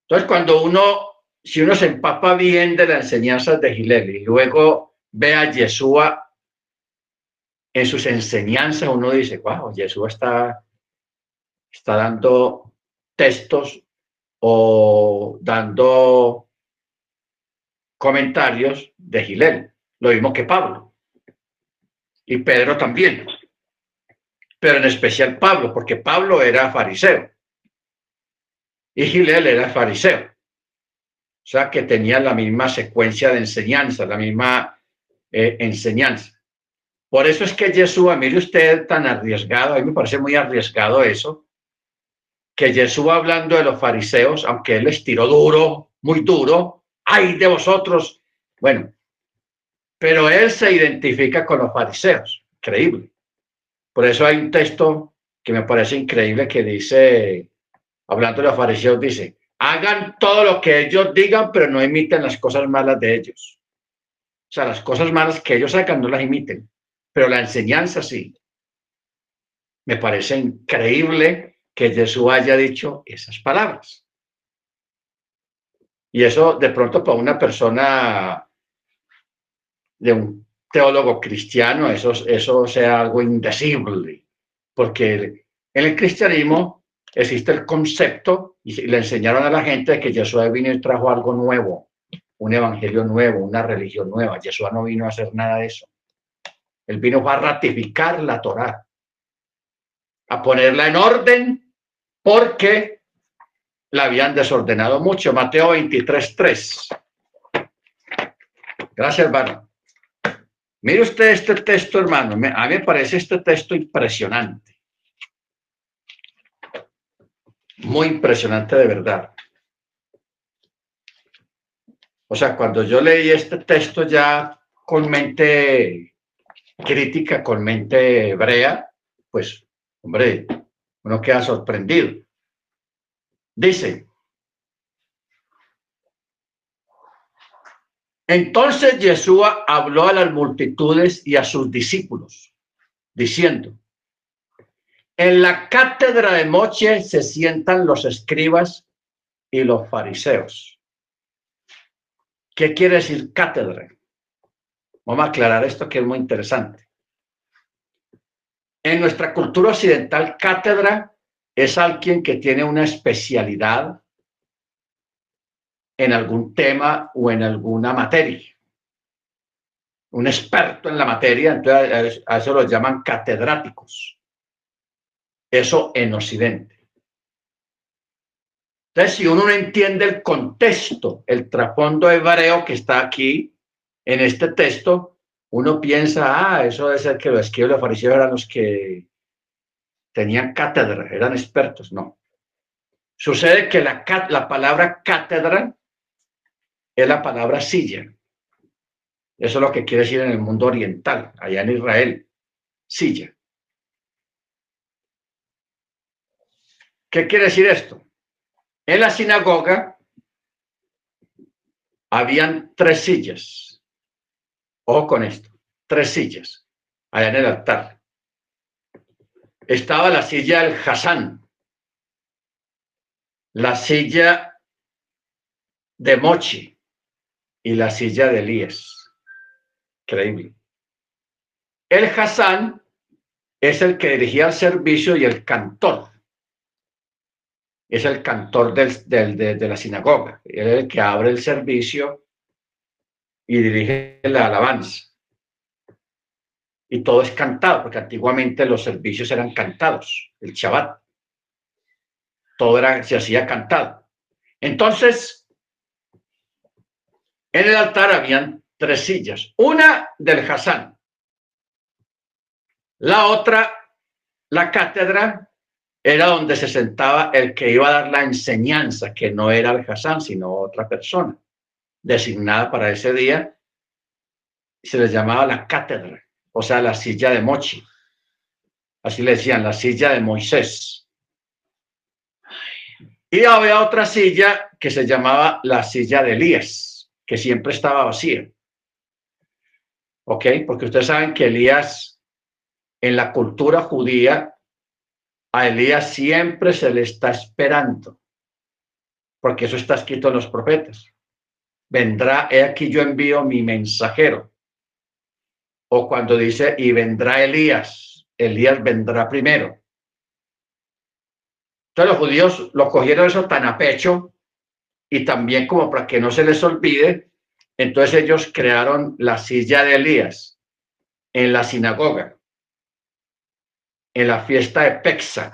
Entonces, cuando uno, si uno se empapa bien de las enseñanzas de Gilel y luego ve a Yeshua en sus enseñanzas, uno dice, wow, Yeshua está, está dando textos o dando comentarios de Gilel, lo mismo que Pablo. Y Pedro también pero en especial Pablo, porque Pablo era fariseo y Gilel era fariseo. O sea que tenía la misma secuencia de enseñanza, la misma eh, enseñanza. Por eso es que Jesús, mire usted tan arriesgado, a mí me parece muy arriesgado eso, que Jesús hablando de los fariseos, aunque él les tiró duro, muy duro, ay de vosotros, bueno, pero él se identifica con los fariseos, increíble. Por eso hay un texto que me parece increíble que dice, hablando de los fariseos, dice, hagan todo lo que ellos digan, pero no imiten las cosas malas de ellos. O sea, las cosas malas que ellos hagan no las imiten, pero la enseñanza sí. Me parece increíble que Jesús haya dicho esas palabras. Y eso de pronto para una persona de un teólogo cristiano eso, eso sea algo indecible, porque en el cristianismo existe el concepto y le enseñaron a la gente que Jesús vino y trajo algo nuevo, un evangelio nuevo, una religión nueva. Jesús no vino a hacer nada de eso. Él vino a ratificar la Torá, a ponerla en orden, porque la habían desordenado mucho. Mateo 23, 3. Gracias, hermano. Mire usted este texto, hermano. A mí me parece este texto impresionante. Muy impresionante de verdad. O sea, cuando yo leí este texto ya con mente crítica, con mente hebrea, pues, hombre, uno queda sorprendido. Dice, entonces Yeshua habló a las multitudes y a sus discípulos, diciendo, en la cátedra de Moche se sientan los escribas y los fariseos. ¿Qué quiere decir cátedra? Vamos a aclarar esto que es muy interesante. En nuestra cultura occidental, cátedra es alguien que tiene una especialidad en algún tema o en alguna materia. Un experto en la materia, entonces a eso lo llaman catedráticos. Eso en Occidente. Entonces, si uno no entiende el contexto, el trasfondo hebreo que está aquí en este texto, uno piensa, ah, eso debe ser que los escribas los fariseos eran los que tenían cátedra, eran expertos. No. Sucede que la, la palabra cátedra es la palabra silla. Eso es lo que quiere decir en el mundo oriental, allá en Israel, silla. ¿Qué quiere decir esto? En la sinagoga habían tres sillas. Ojo con esto, tres sillas, allá en el altar. Estaba la silla del Hassan, la silla de Mochi y la silla de Elías. Increíble. El Hassan es el que dirigía el servicio y el cantor es el cantor de, la sinagoga, es el que abre el servicio y dirige la alabanza. Y todo es cantado, porque antiguamente los servicios eran cantados, el Shabbat. Todo era, se hacía cantado. Entonces, en el altar habían tres sillas. Una del Hassan. La otra, la cátedra era donde se sentaba el que iba a dar la enseñanza, que no era el Hassan, sino otra persona, designada para ese día. Se les llamaba la cátedra, o sea, la silla de Mochi. Así le decían, la silla de Moisés. Y había otra silla que se llamaba la silla de Elías, que siempre estaba vacía. ¿Ok? Porque ustedes saben que Elías en la cultura judía a Elías siempre se le está esperando, porque eso está escrito en los profetas. Vendrá, he aquí yo envío mi mensajero. O cuando dice, y vendrá Elías, Elías vendrá primero. Entonces los judíos lo cogieron eso tan a pecho y también como para que no se les olvide, entonces ellos crearon la silla de Elías en la sinagoga en la fiesta de Pesach.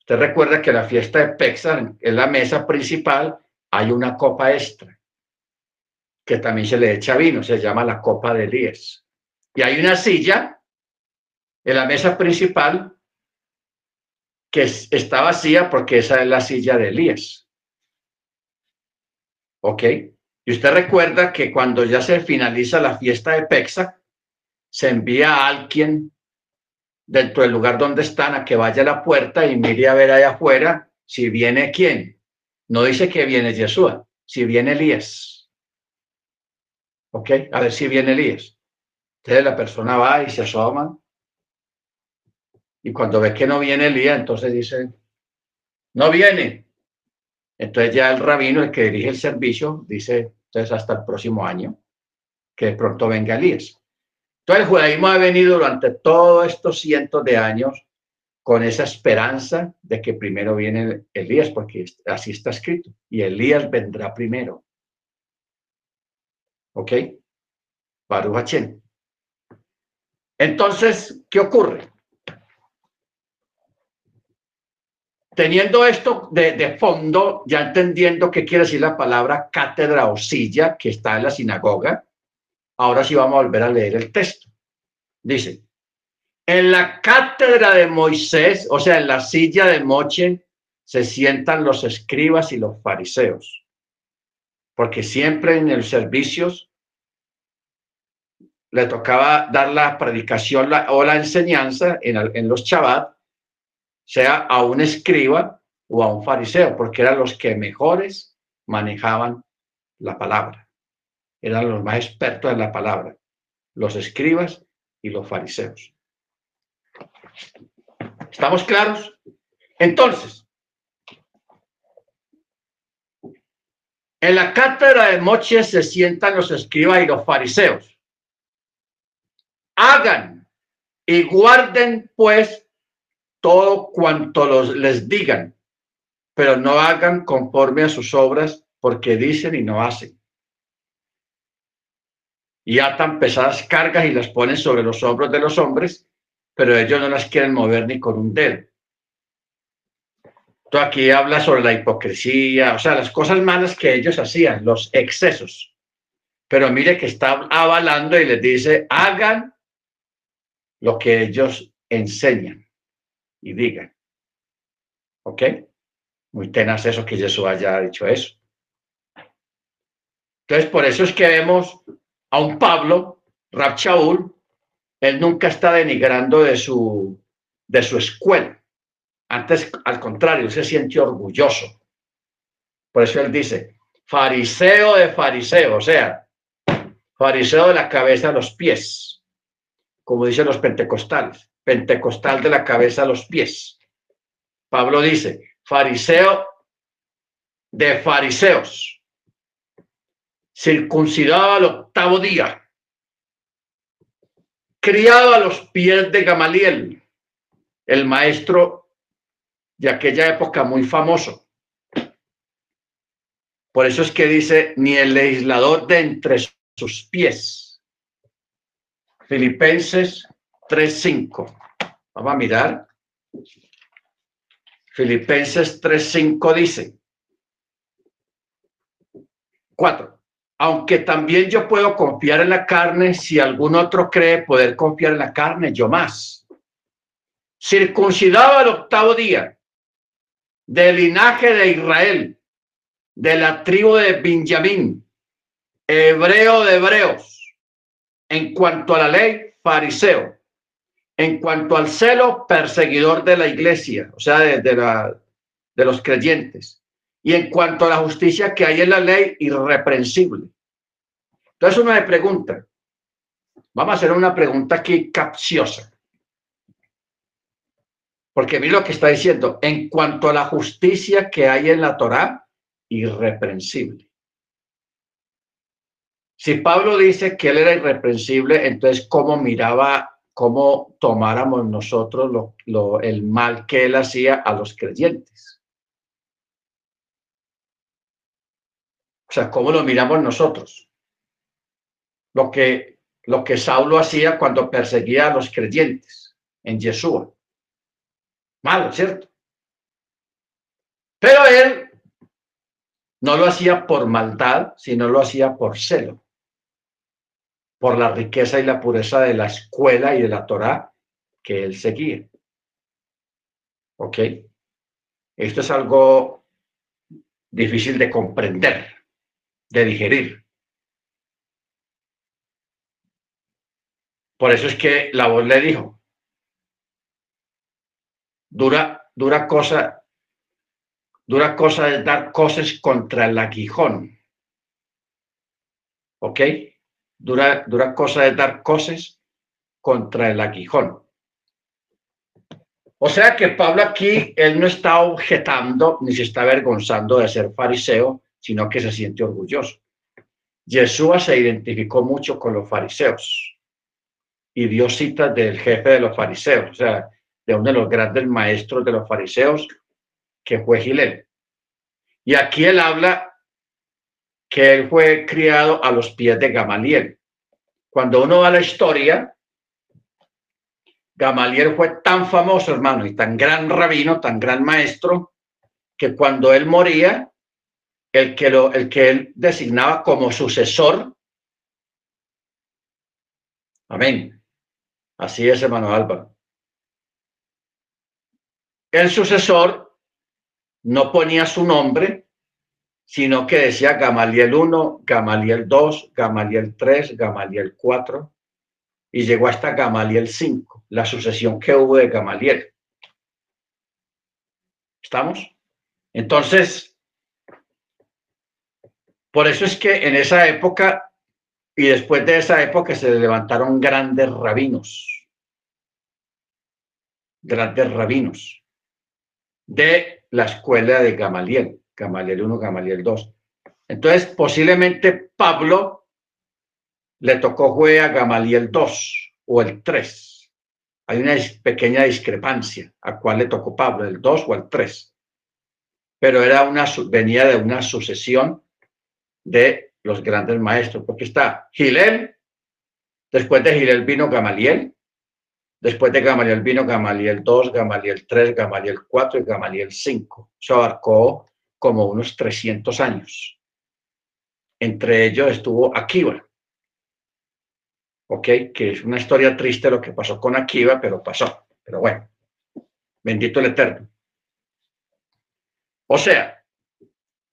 Usted recuerda que la fiesta de Pesach, en la mesa principal, hay una copa extra, que también se le echa vino, se llama la copa de Elías. Y hay una silla en la mesa principal que está vacía porque esa es la silla de Elías. ¿Ok? Y usted recuerda que cuando ya se finaliza la fiesta de Pesach, se envía a alguien dentro del lugar donde están a que vaya a la puerta y mire a ver allá afuera si viene quién. No dice que viene Yeshua, si viene Elías. ¿Ok? A ver si viene Elías. Entonces la persona va y se asoma. Y cuando ve que no viene Elías, entonces dice, no viene. Entonces ya el rabino, el que dirige el servicio, dice, entonces hasta el próximo año, que pronto venga Elías. Entonces el judaísmo ha venido durante todos estos cientos de años con esa esperanza de que primero viene Elías, porque así está escrito, y Elías vendrá primero. ¿Ok? Baruch Entonces, ¿qué ocurre? Teniendo esto de, de, fondo, ya entendiendo qué quiere decir la palabra cátedra o silla que está en la sinagoga, Ahora sí vamos a volver a leer el texto. Dice, en la cátedra de Moisés, o sea, en la silla de Moche, se sientan los escribas y los fariseos. Porque siempre en los servicios le tocaba dar la predicación o la enseñanza en, los Shabbat, sea a un escriba o a un fariseo, porque eran los que mejores manejaban la palabra. Eran los más expertos en la palabra, los escribas y los fariseos. ¿Estamos claros? Entonces, en la cátedra de Moche se sientan los escribas y los fariseos hagan y guarden pues todo cuanto los, les digan, pero no hagan conforme a sus obras porque dicen y no hacen. Y atan pesadas cargas y las ponen sobre los hombros de los hombres, pero ellos no las quieren mover ni con un dedo. Tú aquí habla sobre la hipocresía, o sea, las cosas malas que ellos hacían, los excesos. Pero mire que está avalando y les dice, hagan lo que ellos enseñan y digan. ¿Ok? Muy tenaz eso que Jesús haya dicho eso. Entonces, por eso es que vemos a un Pablo, Rab él nunca está denigrando de su, de su escuela. Antes, al contrario, se siente orgulloso. Por eso él dice, fariseo de fariseo, o sea, fariseo de la cabeza a los pies como dicen los pentecostales, pentecostal de la cabeza a los pies. Pablo dice, fariseo de fariseos, circuncidado al octavo día, criado a los pies de Gamaliel, el maestro de aquella época muy famoso. Por eso es que dice, ni el legislador de entre sus pies Filipenses 3.5. Vamos a mirar. Filipenses 3.5 dice. 4. Aunque también yo puedo confiar en la carne, si algún otro cree poder confiar en la carne, yo más. Circuncidado al octavo día, del linaje de Israel, de la tribu de Benjamín, hebreo de hebreos en cuanto a la ley, fariseo. En cuanto al celo, perseguidor de la iglesia, o sea, de, la, de los creyentes. Y en cuanto a la justicia que hay en la ley, irreprensible. Entonces uno me pregunta, vamos a hacer una pregunta aquí capciosa. Porque mira lo que está diciendo, en cuanto a la justicia que hay en la Torá, irreprensible. Si Pablo dice que él era irreprensible, entonces ¿cómo miraba, cómo tomáramos nosotros el mal que él hacía a los creyentes? Sea, ¿cómo lo miramos nosotros? Lo que, lo que Saulo hacía cuando perseguía a los creyentes en Yeshua. Malo, ¿cierto? Pero él no lo hacía por maldad, sino lo hacía por celo por la riqueza y la pureza de la escuela y de la Torah que él seguía. ¿Ok? Esto es algo difícil de comprender, de digerir. Por eso es que la voz le dijo, dura, dura cosa, dura cosa es dar cosas contra el aguijón. ¿Ok? dura, dura cosa de dar cosas contra el aguijón. O sea que Pablo aquí, él no está objetando ni se está avergonzando de ser fariseo, sino que se siente orgulloso. Yeshua se identificó mucho con los fariseos y dio citas del jefe de los fariseos, o sea, de uno de los grandes maestros de los fariseos, que fue Gilel. Y aquí él habla que él fue criado a los pies de Gamaliel. Cuando uno va a la historia, Gamaliel fue tan famoso, hermano, y tan gran rabino, tan gran maestro, que cuando él moría, el que, lo, el que él designaba como sucesor, amén. Así es, hermano Álvaro. El sucesor no ponía su nombre, sino que decía Gamaliel 1, Gamaliel 2, Gamaliel 3, Gamaliel 4, y llegó hasta Gamaliel 5, la sucesión que hubo de Gamaliel. ¿Estamos? Entonces, por eso es que en esa época y después de esa época se levantaron grandes rabinos, grandes rabinos de la escuela de Gamaliel, Gamaliel 1, Gamaliel 2. Entonces, posiblemente Pablo le tocó fue a Gamaliel 2 o el 3. Hay una pequeña discrepancia a cuál le tocó Pablo, el 2 o el 3. Pero era una, venía de una sucesión de los grandes maestros, porque está Gilel, después de Gilel vino Gamaliel, después de Gamaliel vino Gamaliel 2, Gamaliel 3, Gamaliel 4 y Gamaliel 5. Eso abarcó como unos 300 años. Entre ellos estuvo Akiva, ¿ok? Que es una historia triste lo que pasó con Akiva, pero pasó. Pero bueno, bendito el Eterno. O sea,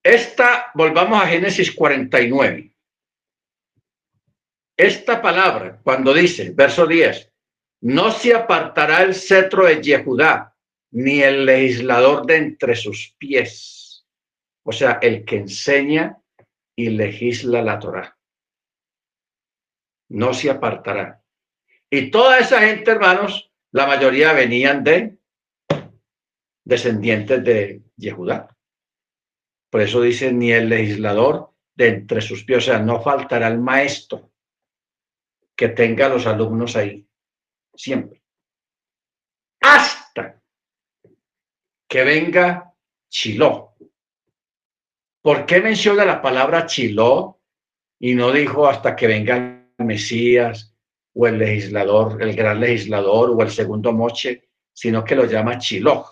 esta, volvamos a Génesis 49. Esta palabra, cuando dice, verso 10, no se apartará el cetro de Yehudá, ni el legislador de entre sus pies. O sea, el que enseña y legisla la Torah. No se apartará. Y toda esa gente, hermanos, la mayoría venían de descendientes de Yehudá. Por eso dice, ni el legislador de entre sus pies, o sea, no faltará el maestro que tenga a los alumnos ahí, siempre. Hasta que venga Chiló. ¿Por qué menciona la palabra Chiló y no dijo hasta que venga el Mesías o el legislador, el gran legislador o el segundo moche, sino que lo llama Chiló?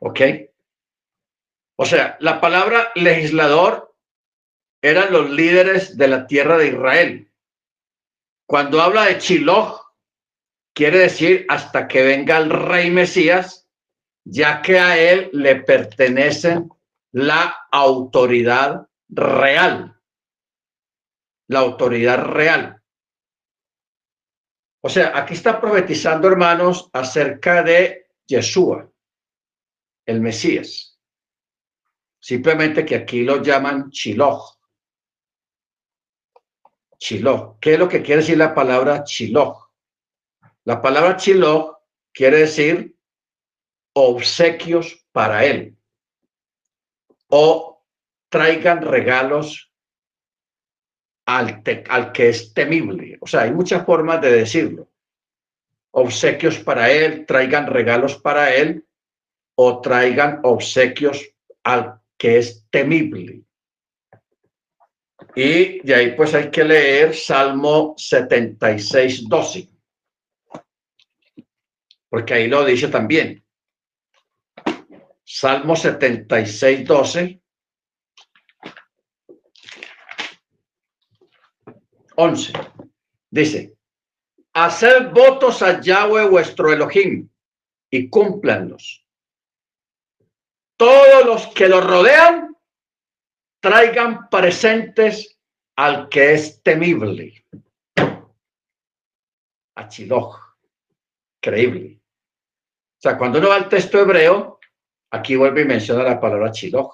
¿Ok? O sea, la palabra legislador eran los líderes de la tierra de Israel. Cuando habla de Shiloh, quiere decir hasta que venga el rey Mesías, ya que a él le pertenece la autoridad real. La autoridad real. O sea, aquí está profetizando, hermanos, acerca de Yeshua, el Mesías. Simplemente que aquí lo llaman Shiloh. Shiloh. ¿Qué es lo que quiere decir la palabra Shiloh? La palabra Shiloh quiere decir obsequios para él o traigan regalos al, al que es temible. O sea, hay muchas formas de decirlo. Obsequios para él, traigan regalos para él o traigan obsequios al que es temible. Y de ahí pues hay que leer Salmo 76, 12. Porque ahí lo dice también. Salmo 76, 12. 11. Dice, hacer votos a Yahweh vuestro Elohim y cúmplanlos todos los que lo rodean traigan presentes al que es temible. A Creíble. O sea, cuando uno va al texto hebreo, aquí vuelve y menciona la palabra Chiloh.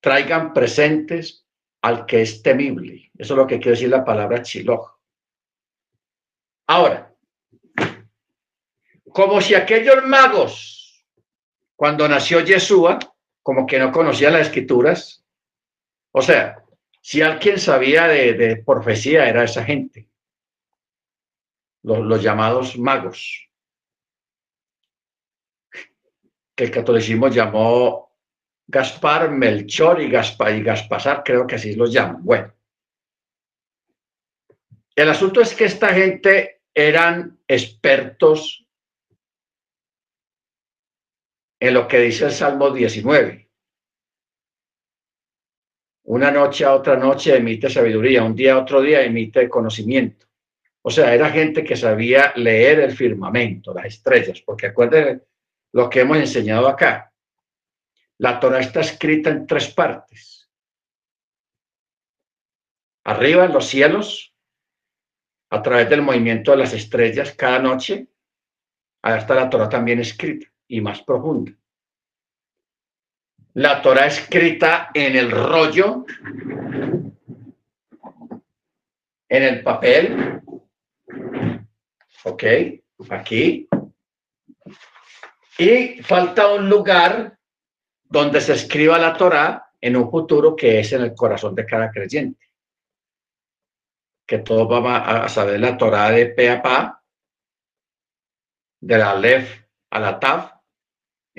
Traigan presentes al que es temible. Eso es lo que quiere decir la palabra Chiloh. Ahora, como si aquellos magos cuando nació Yeshua, como que no conocía las escrituras. O sea, si alguien sabía de, profecía, era esa gente, los, llamados magos, que el catolicismo llamó Gaspar, Melchor y Gaspar y Gaspasar, creo que así los llaman. Bueno, el asunto es que esta gente eran expertos en lo que dice el Salmo 19. Una noche a otra noche emite sabiduría, un día a otro día emite conocimiento. O sea, era gente que sabía leer el firmamento, las estrellas, porque acuérdense lo que hemos enseñado acá. La Torah está escrita en tres partes. Arriba en los cielos, a través del movimiento de las estrellas cada noche, ahí está la Torah también escrita y más profunda. La Torah escrita en el rollo, en el papel, ok, aquí, y falta un lugar donde se escriba la Torah en un futuro que es en el corazón de cada creyente. Que todos vamos a saber la Torah de pe a pa, de la lef a la taf,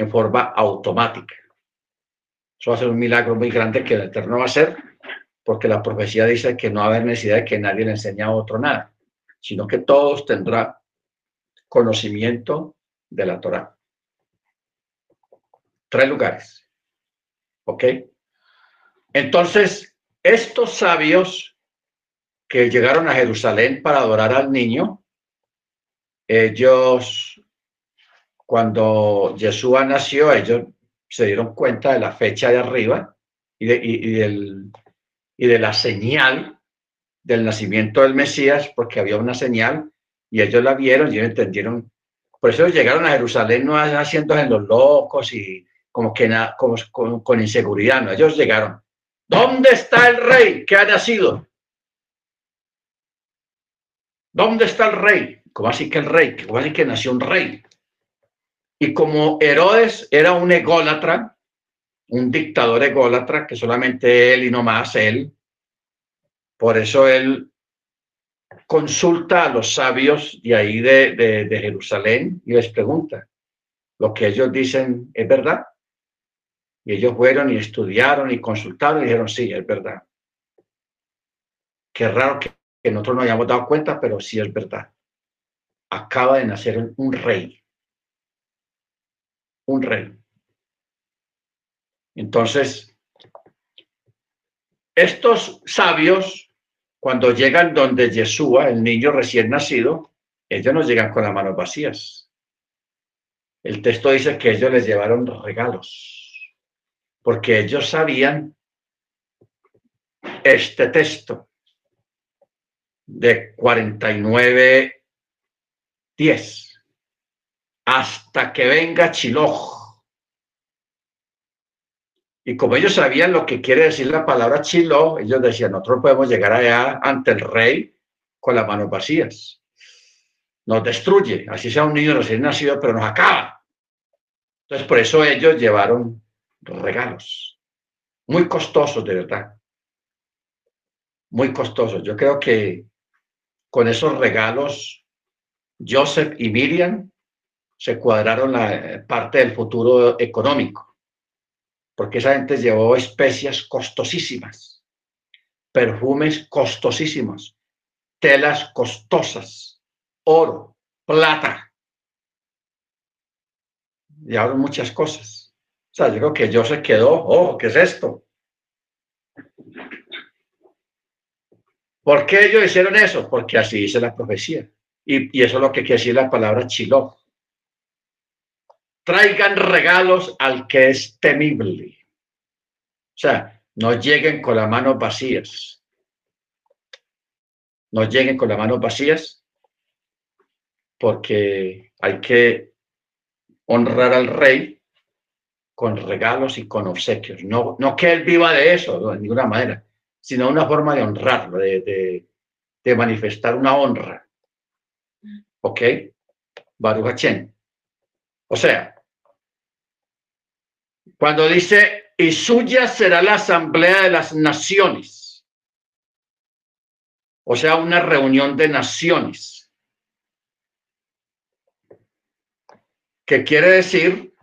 en forma automática. Eso va a ser un milagro muy grande que el Eterno va a hacer, porque la profecía dice que no va a haber necesidad de que nadie le enseñe a otro nada, sino que todos tendrán conocimiento de la Torah. Tres lugares. ¿Ok? Entonces, estos sabios que llegaron a Jerusalén para adorar al niño, ellos, cuando Yeshua nació, ellos se dieron cuenta de la fecha de arriba y de, del, y de la señal del nacimiento del Mesías, porque había una señal y ellos la vieron y ellos entendieron. Por eso llegaron a Jerusalén no haciéndose los locos y como que nada, como, con, inseguridad, ¿no? Ellos llegaron. ¿Dónde está el rey que ha nacido? ¿Dónde está el rey? ¿Cómo así que el rey? ¿Cómo así que nació un rey? Y como Herodes era un ególatra, un dictador ególatra, que solamente él y no más él, por eso él consulta a los sabios de ahí de, de Jerusalén y les pregunta, ¿lo que ellos dicen es verdad? Y ellos fueron y estudiaron y consultaron y dijeron, sí, es verdad. Qué raro que, nosotros no hayamos dado cuenta, pero sí es verdad. Acaba de nacer un rey. Un rey. Entonces, estos sabios, cuando llegan donde Yeshua, el niño recién nacido, ellos no llegan con las manos vacías. El texto dice que ellos les llevaron regalos porque ellos sabían este texto de 49, 10, hasta que venga Chiloj. Y como ellos sabían lo que quiere decir la palabra Chiloj, ellos decían, nosotros podemos llegar allá ante el rey con las manos vacías. Nos destruye, así sea un niño recién nacido, pero nos acaba. Entonces, por eso ellos llevaron regalos, muy costosos de verdad, muy costosos. Yo creo que con esos regalos, Joseph y Miriam se cuadraron la eh, parte del futuro económico, porque esa gente llevó especias costosísimas, perfumes costosísimos, telas costosas, oro, plata, llevaron muchas cosas. O sea, yo creo que yo se quedó, oh, ¿qué es esto? ¿Por qué ellos hicieron eso? Porque así dice la profecía. Y, eso es lo que quiere decir la palabra chiló. Traigan regalos al que es temible. O sea, no lleguen con las manos vacías. No lleguen con las manos vacías porque hay que honrar al rey con regalos y con obsequios. No, no que él viva de eso, de ninguna manera, sino una forma de honrarlo, de, de, manifestar una honra. ¿Ok? Baruch O sea, cuando dice, y suya será la asamblea de las naciones, o sea, una reunión de naciones, que quiere decir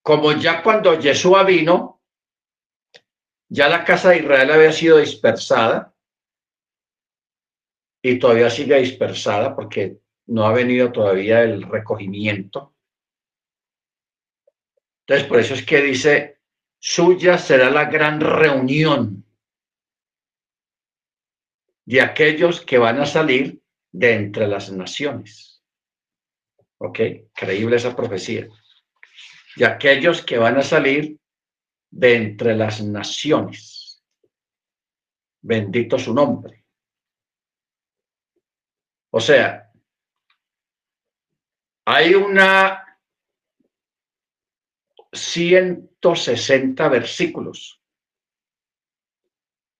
como ya cuando Yeshua vino, ya la casa de Israel había sido dispersada y todavía sigue dispersada porque no ha venido todavía el recogimiento. Entonces, por eso es que dice, suya será la gran reunión de aquellos que van a salir de entre las naciones. ¿Ok? Creíble esa profecía. Y aquellos que van a salir de entre las naciones. Bendito su nombre. O sea, hay una 160 versículos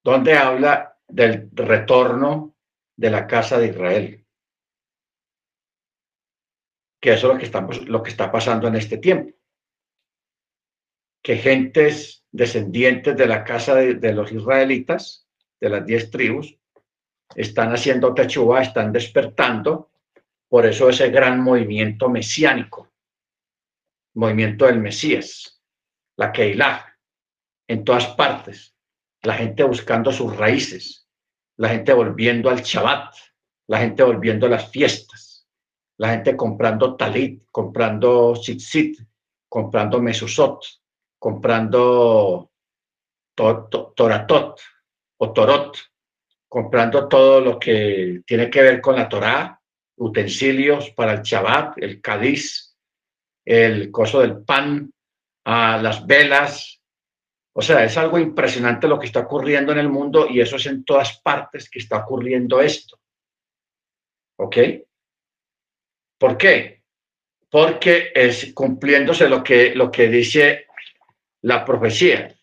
donde habla del retorno de la casa de Israel. Que eso es lo que, estamos, lo que está pasando en este tiempo. Que gentes descendientes de la casa de, los israelitas, de las diez tribus, están haciendo techuá, están despertando. Por eso ese gran movimiento mesiánico, movimiento del Mesías, la Keilah, en todas partes, la gente buscando sus raíces, la gente volviendo al Shabbat, la gente volviendo a las fiestas, la gente comprando talit, comprando tzitzit, comprando mesusot, comprando toratot o torot, comprando todo lo que tiene que ver con la Torá, utensilios para el Shabbat, el cádiz, el coso del pan, a las velas, o sea, es algo impresionante lo que está ocurriendo en el mundo y eso es en todas partes que está ocurriendo esto. ¿Ok? ¿Por qué? Porque es cumpliéndose lo que, lo que dice la profecía.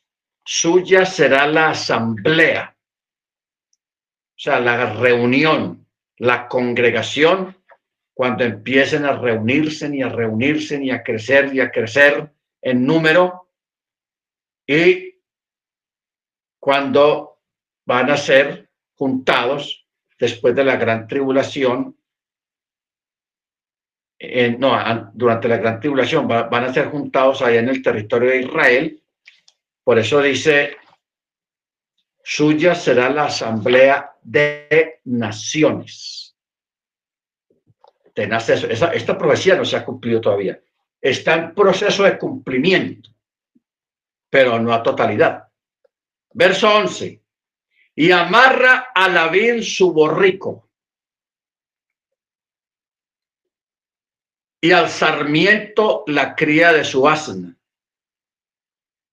Suya será la asamblea, o sea, la reunión, la congregación, cuando empiecen a reunirse y a reunirse y a crecer y a crecer en número y cuando van a ser juntados después de la gran tribulación, no, durante la gran tribulación, van a ser juntados allá en el territorio de Israel. Por eso dice, suya será la asamblea de naciones. esta profecía no se ha cumplido todavía. Está en proceso de cumplimiento pero no a totalidad. Verso 11. Y amarra a la su borrico. Y al sarmiento la cría de su asna.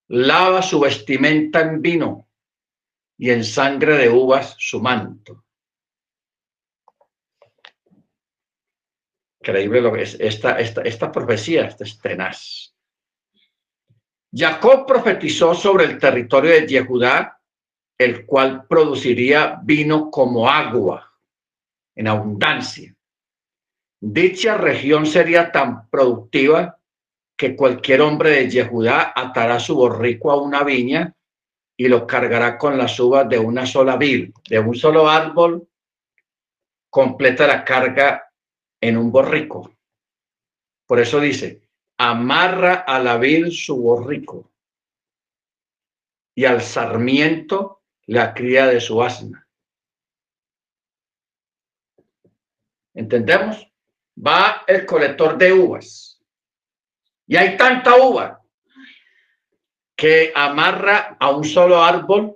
Lava su vestimenta en vino y en sangre de uvas su manto. Increíble lo que es esta, esta, esta profecía, esta es tenaz. Jacob profetizó sobre el territorio de Yehudá, el cual produciría vino como agua en abundancia. Dicha región sería tan productiva que cualquier hombre de Yehudá atará su borrico a una viña y lo cargará con las uvas de una sola vid, de un solo árbol, completa la carga en un borrico. Por eso dice, amarra a la vid su borrico y al sarmiento la cría de su asna. ¿Entendemos? Va el colector de uvas y hay tanta uva que amarra a un solo árbol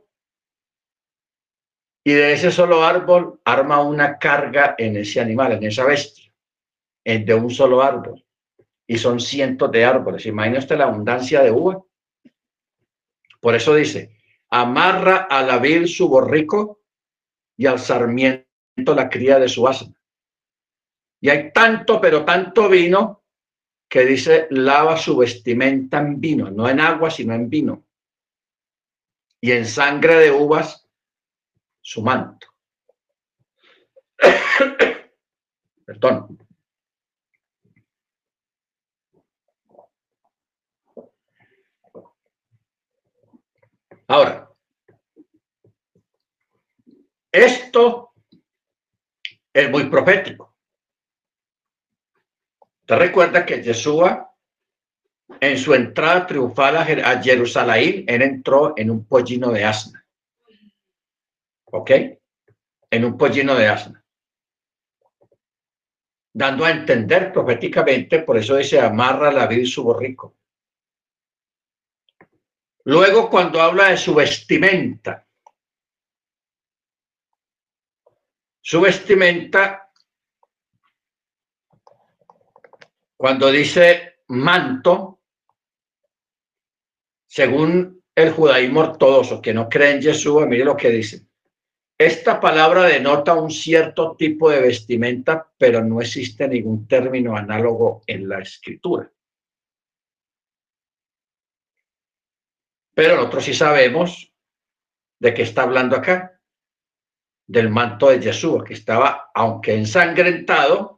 y de ese solo árbol arma una carga en ese animal, en esa bestia, de un solo árbol y son cientos de árboles. Imagínate la abundancia de uva. Por eso dice, amarra a la vid su borrico y al sarmiento la cría de su asna. Y hay tanto, pero tanto vino que dice, lava su vestimenta en vino, no en agua, sino en vino. Y en sangre de uvas su manto. [coughs] Perdón. Ahora, esto es muy profético. Te recuerda que Yeshua, en su entrada triunfal a Jerusalén, él entró en un pollino de asna. ¿Ok? En un pollino de asna. Dando a entender proféticamente, por eso dice amarra la vida y su borrico. Luego, cuando habla de su vestimenta, su vestimenta Cuando dice manto, según el judaísmo ortodoxo que no cree en Jesús, mire lo que dice. Esta palabra denota un cierto tipo de vestimenta, pero no existe ningún término análogo en la escritura. Pero nosotros sí sabemos de qué está hablando acá, del manto de Jesús, que estaba, aunque ensangrentado,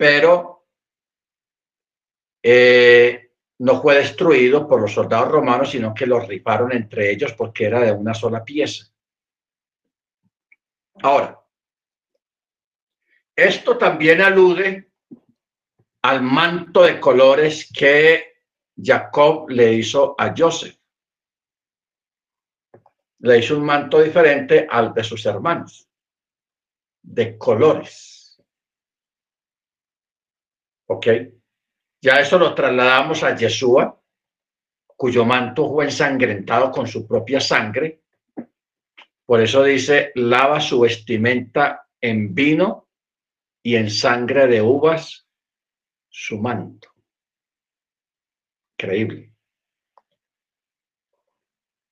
pero eh, no fue destruido por los soldados romanos, sino que lo riparon entre ellos porque era de una sola pieza. Ahora, esto también alude al manto de colores que Jacob le hizo a Joseph. Le hizo un manto diferente al de sus hermanos, de colores. ¿Ok? Ya eso lo trasladamos a Yeshua, cuyo manto fue ensangrentado con su propia sangre por eso dice, lava su vestimenta en vino y en sangre de uvas su manto. Increíble.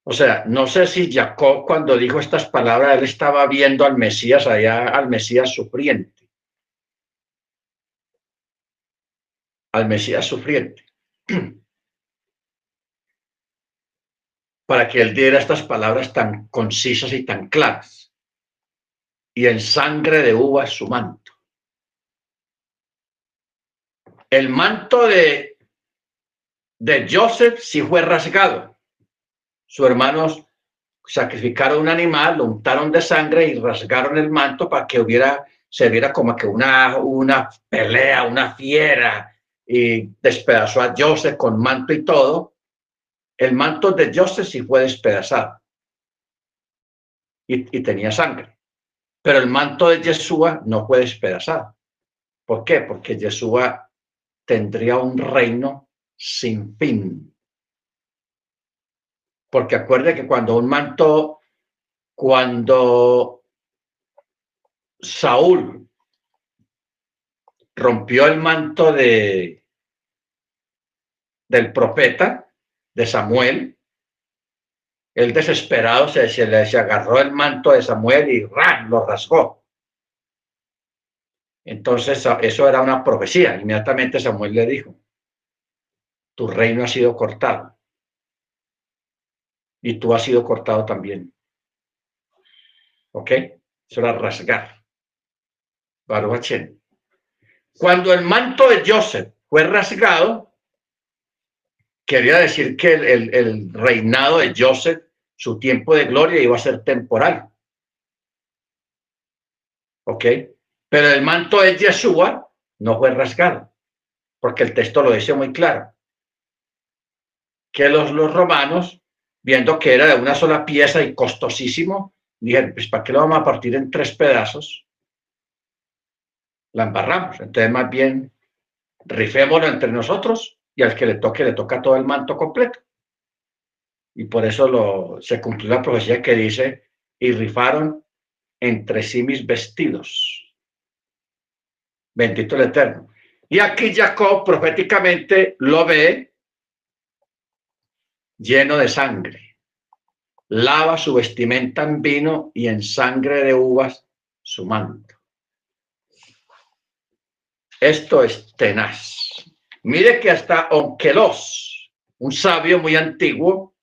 O sea, no sé si Jacob cuando dijo estas palabras, él estaba viendo al Mesías allá, al Mesías sufriente. Al Mesías sufriente. [clears throat] para que él diera estas palabras tan concisas y tan claras. Y en sangre de uva su manto. El manto de, de Joseph sí fue rasgado. Sus hermanos sacrificaron un animal, lo untaron de sangre y rasgaron el manto para que hubiera, se viera como que una, una pelea, una fiera, y despedazó a Joseph con manto y todo el manto de Joseph sí fue despedazado y, tenía sangre. Pero el manto de Yeshua no fue despedazado. ¿Por qué? Porque Yeshua tendría un reino sin fin. Porque acuerde que cuando un manto, cuando Saúl rompió el manto de, del profeta, de Samuel, el desesperado se, se, le, agarró el manto de Samuel y ¡ran! lo rasgó. Entonces eso era una profecía. Inmediatamente Samuel le dijo, tu reino ha sido cortado y tú has sido cortado también. ¿Ok? Eso era rasgar. Cuando el manto de Joseph fue rasgado, quería decir que el, reinado de Joseph, su tiempo de gloria iba a ser temporal. ¿Ok? Pero el manto de Yeshua no fue rasgado, porque el texto lo dice muy claro. Que los, los romanos, viendo que era de una sola pieza y costosísimo, dijeron, pues ¿para qué lo vamos a partir en tres pedazos? La embarramos. Entonces, más bien, rifémoslo entre nosotros y al que le toque, le toca todo el manto completo. Y por eso lo, se cumplió la profecía que dice, y rifaron entre sí mis vestidos. Bendito el Eterno. Y aquí Jacob proféticamente lo ve lleno de sangre. Lava su vestimenta en vino y en sangre de uvas su manto. Esto es tenaz. Mire que hasta Onkelos, un sabio muy antiguo,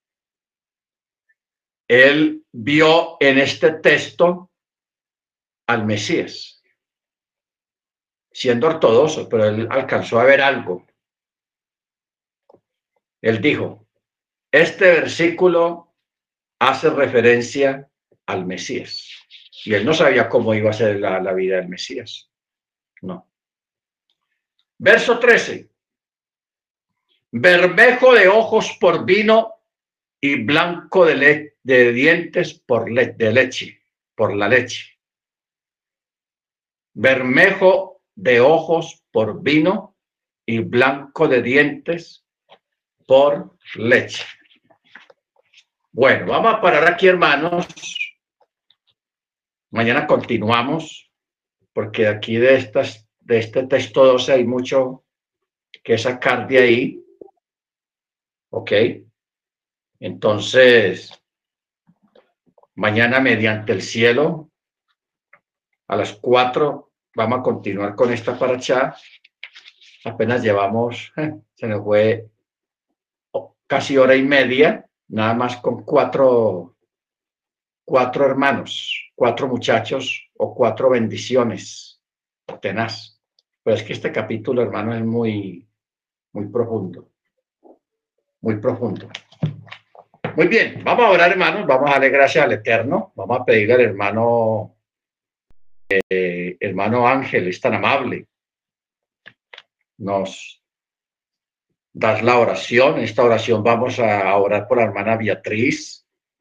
él vio en este texto al Mesías, siendo ortodoxo, pero él alcanzó a ver algo. Él dijo, este versículo hace referencia al Mesías. Y él no sabía cómo iba a ser la, la vida del Mesías. No. Verso 13 bermejo de ojos por vino y blanco de, de dientes por de leche, por la leche. Bermejo de ojos por vino y blanco de dientes por leche. Bueno, vamos a parar aquí, hermanos. Mañana continuamos, porque aquí de estas de este texto 12 hay mucho que sacar de ahí. ¿Ok? Entonces, mañana mediante el cielo, a las 4, vamos a continuar con esta paracha. Apenas llevamos, [laughs] se nos fue casi hora y media, nada más con cuatro, cuatro hermanos, cuatro muchachos o cuatro bendiciones. Tenaz. Pero es que este capítulo, hermano, es muy, muy profundo. Muy profundo. Muy bien, vamos a orar, hermanos, vamos a darle gracias al Eterno, vamos a pedirle al hermano, eh, hermano Ángel, es tan amable, nos das la oración, en esta oración vamos a orar por la hermana Beatriz,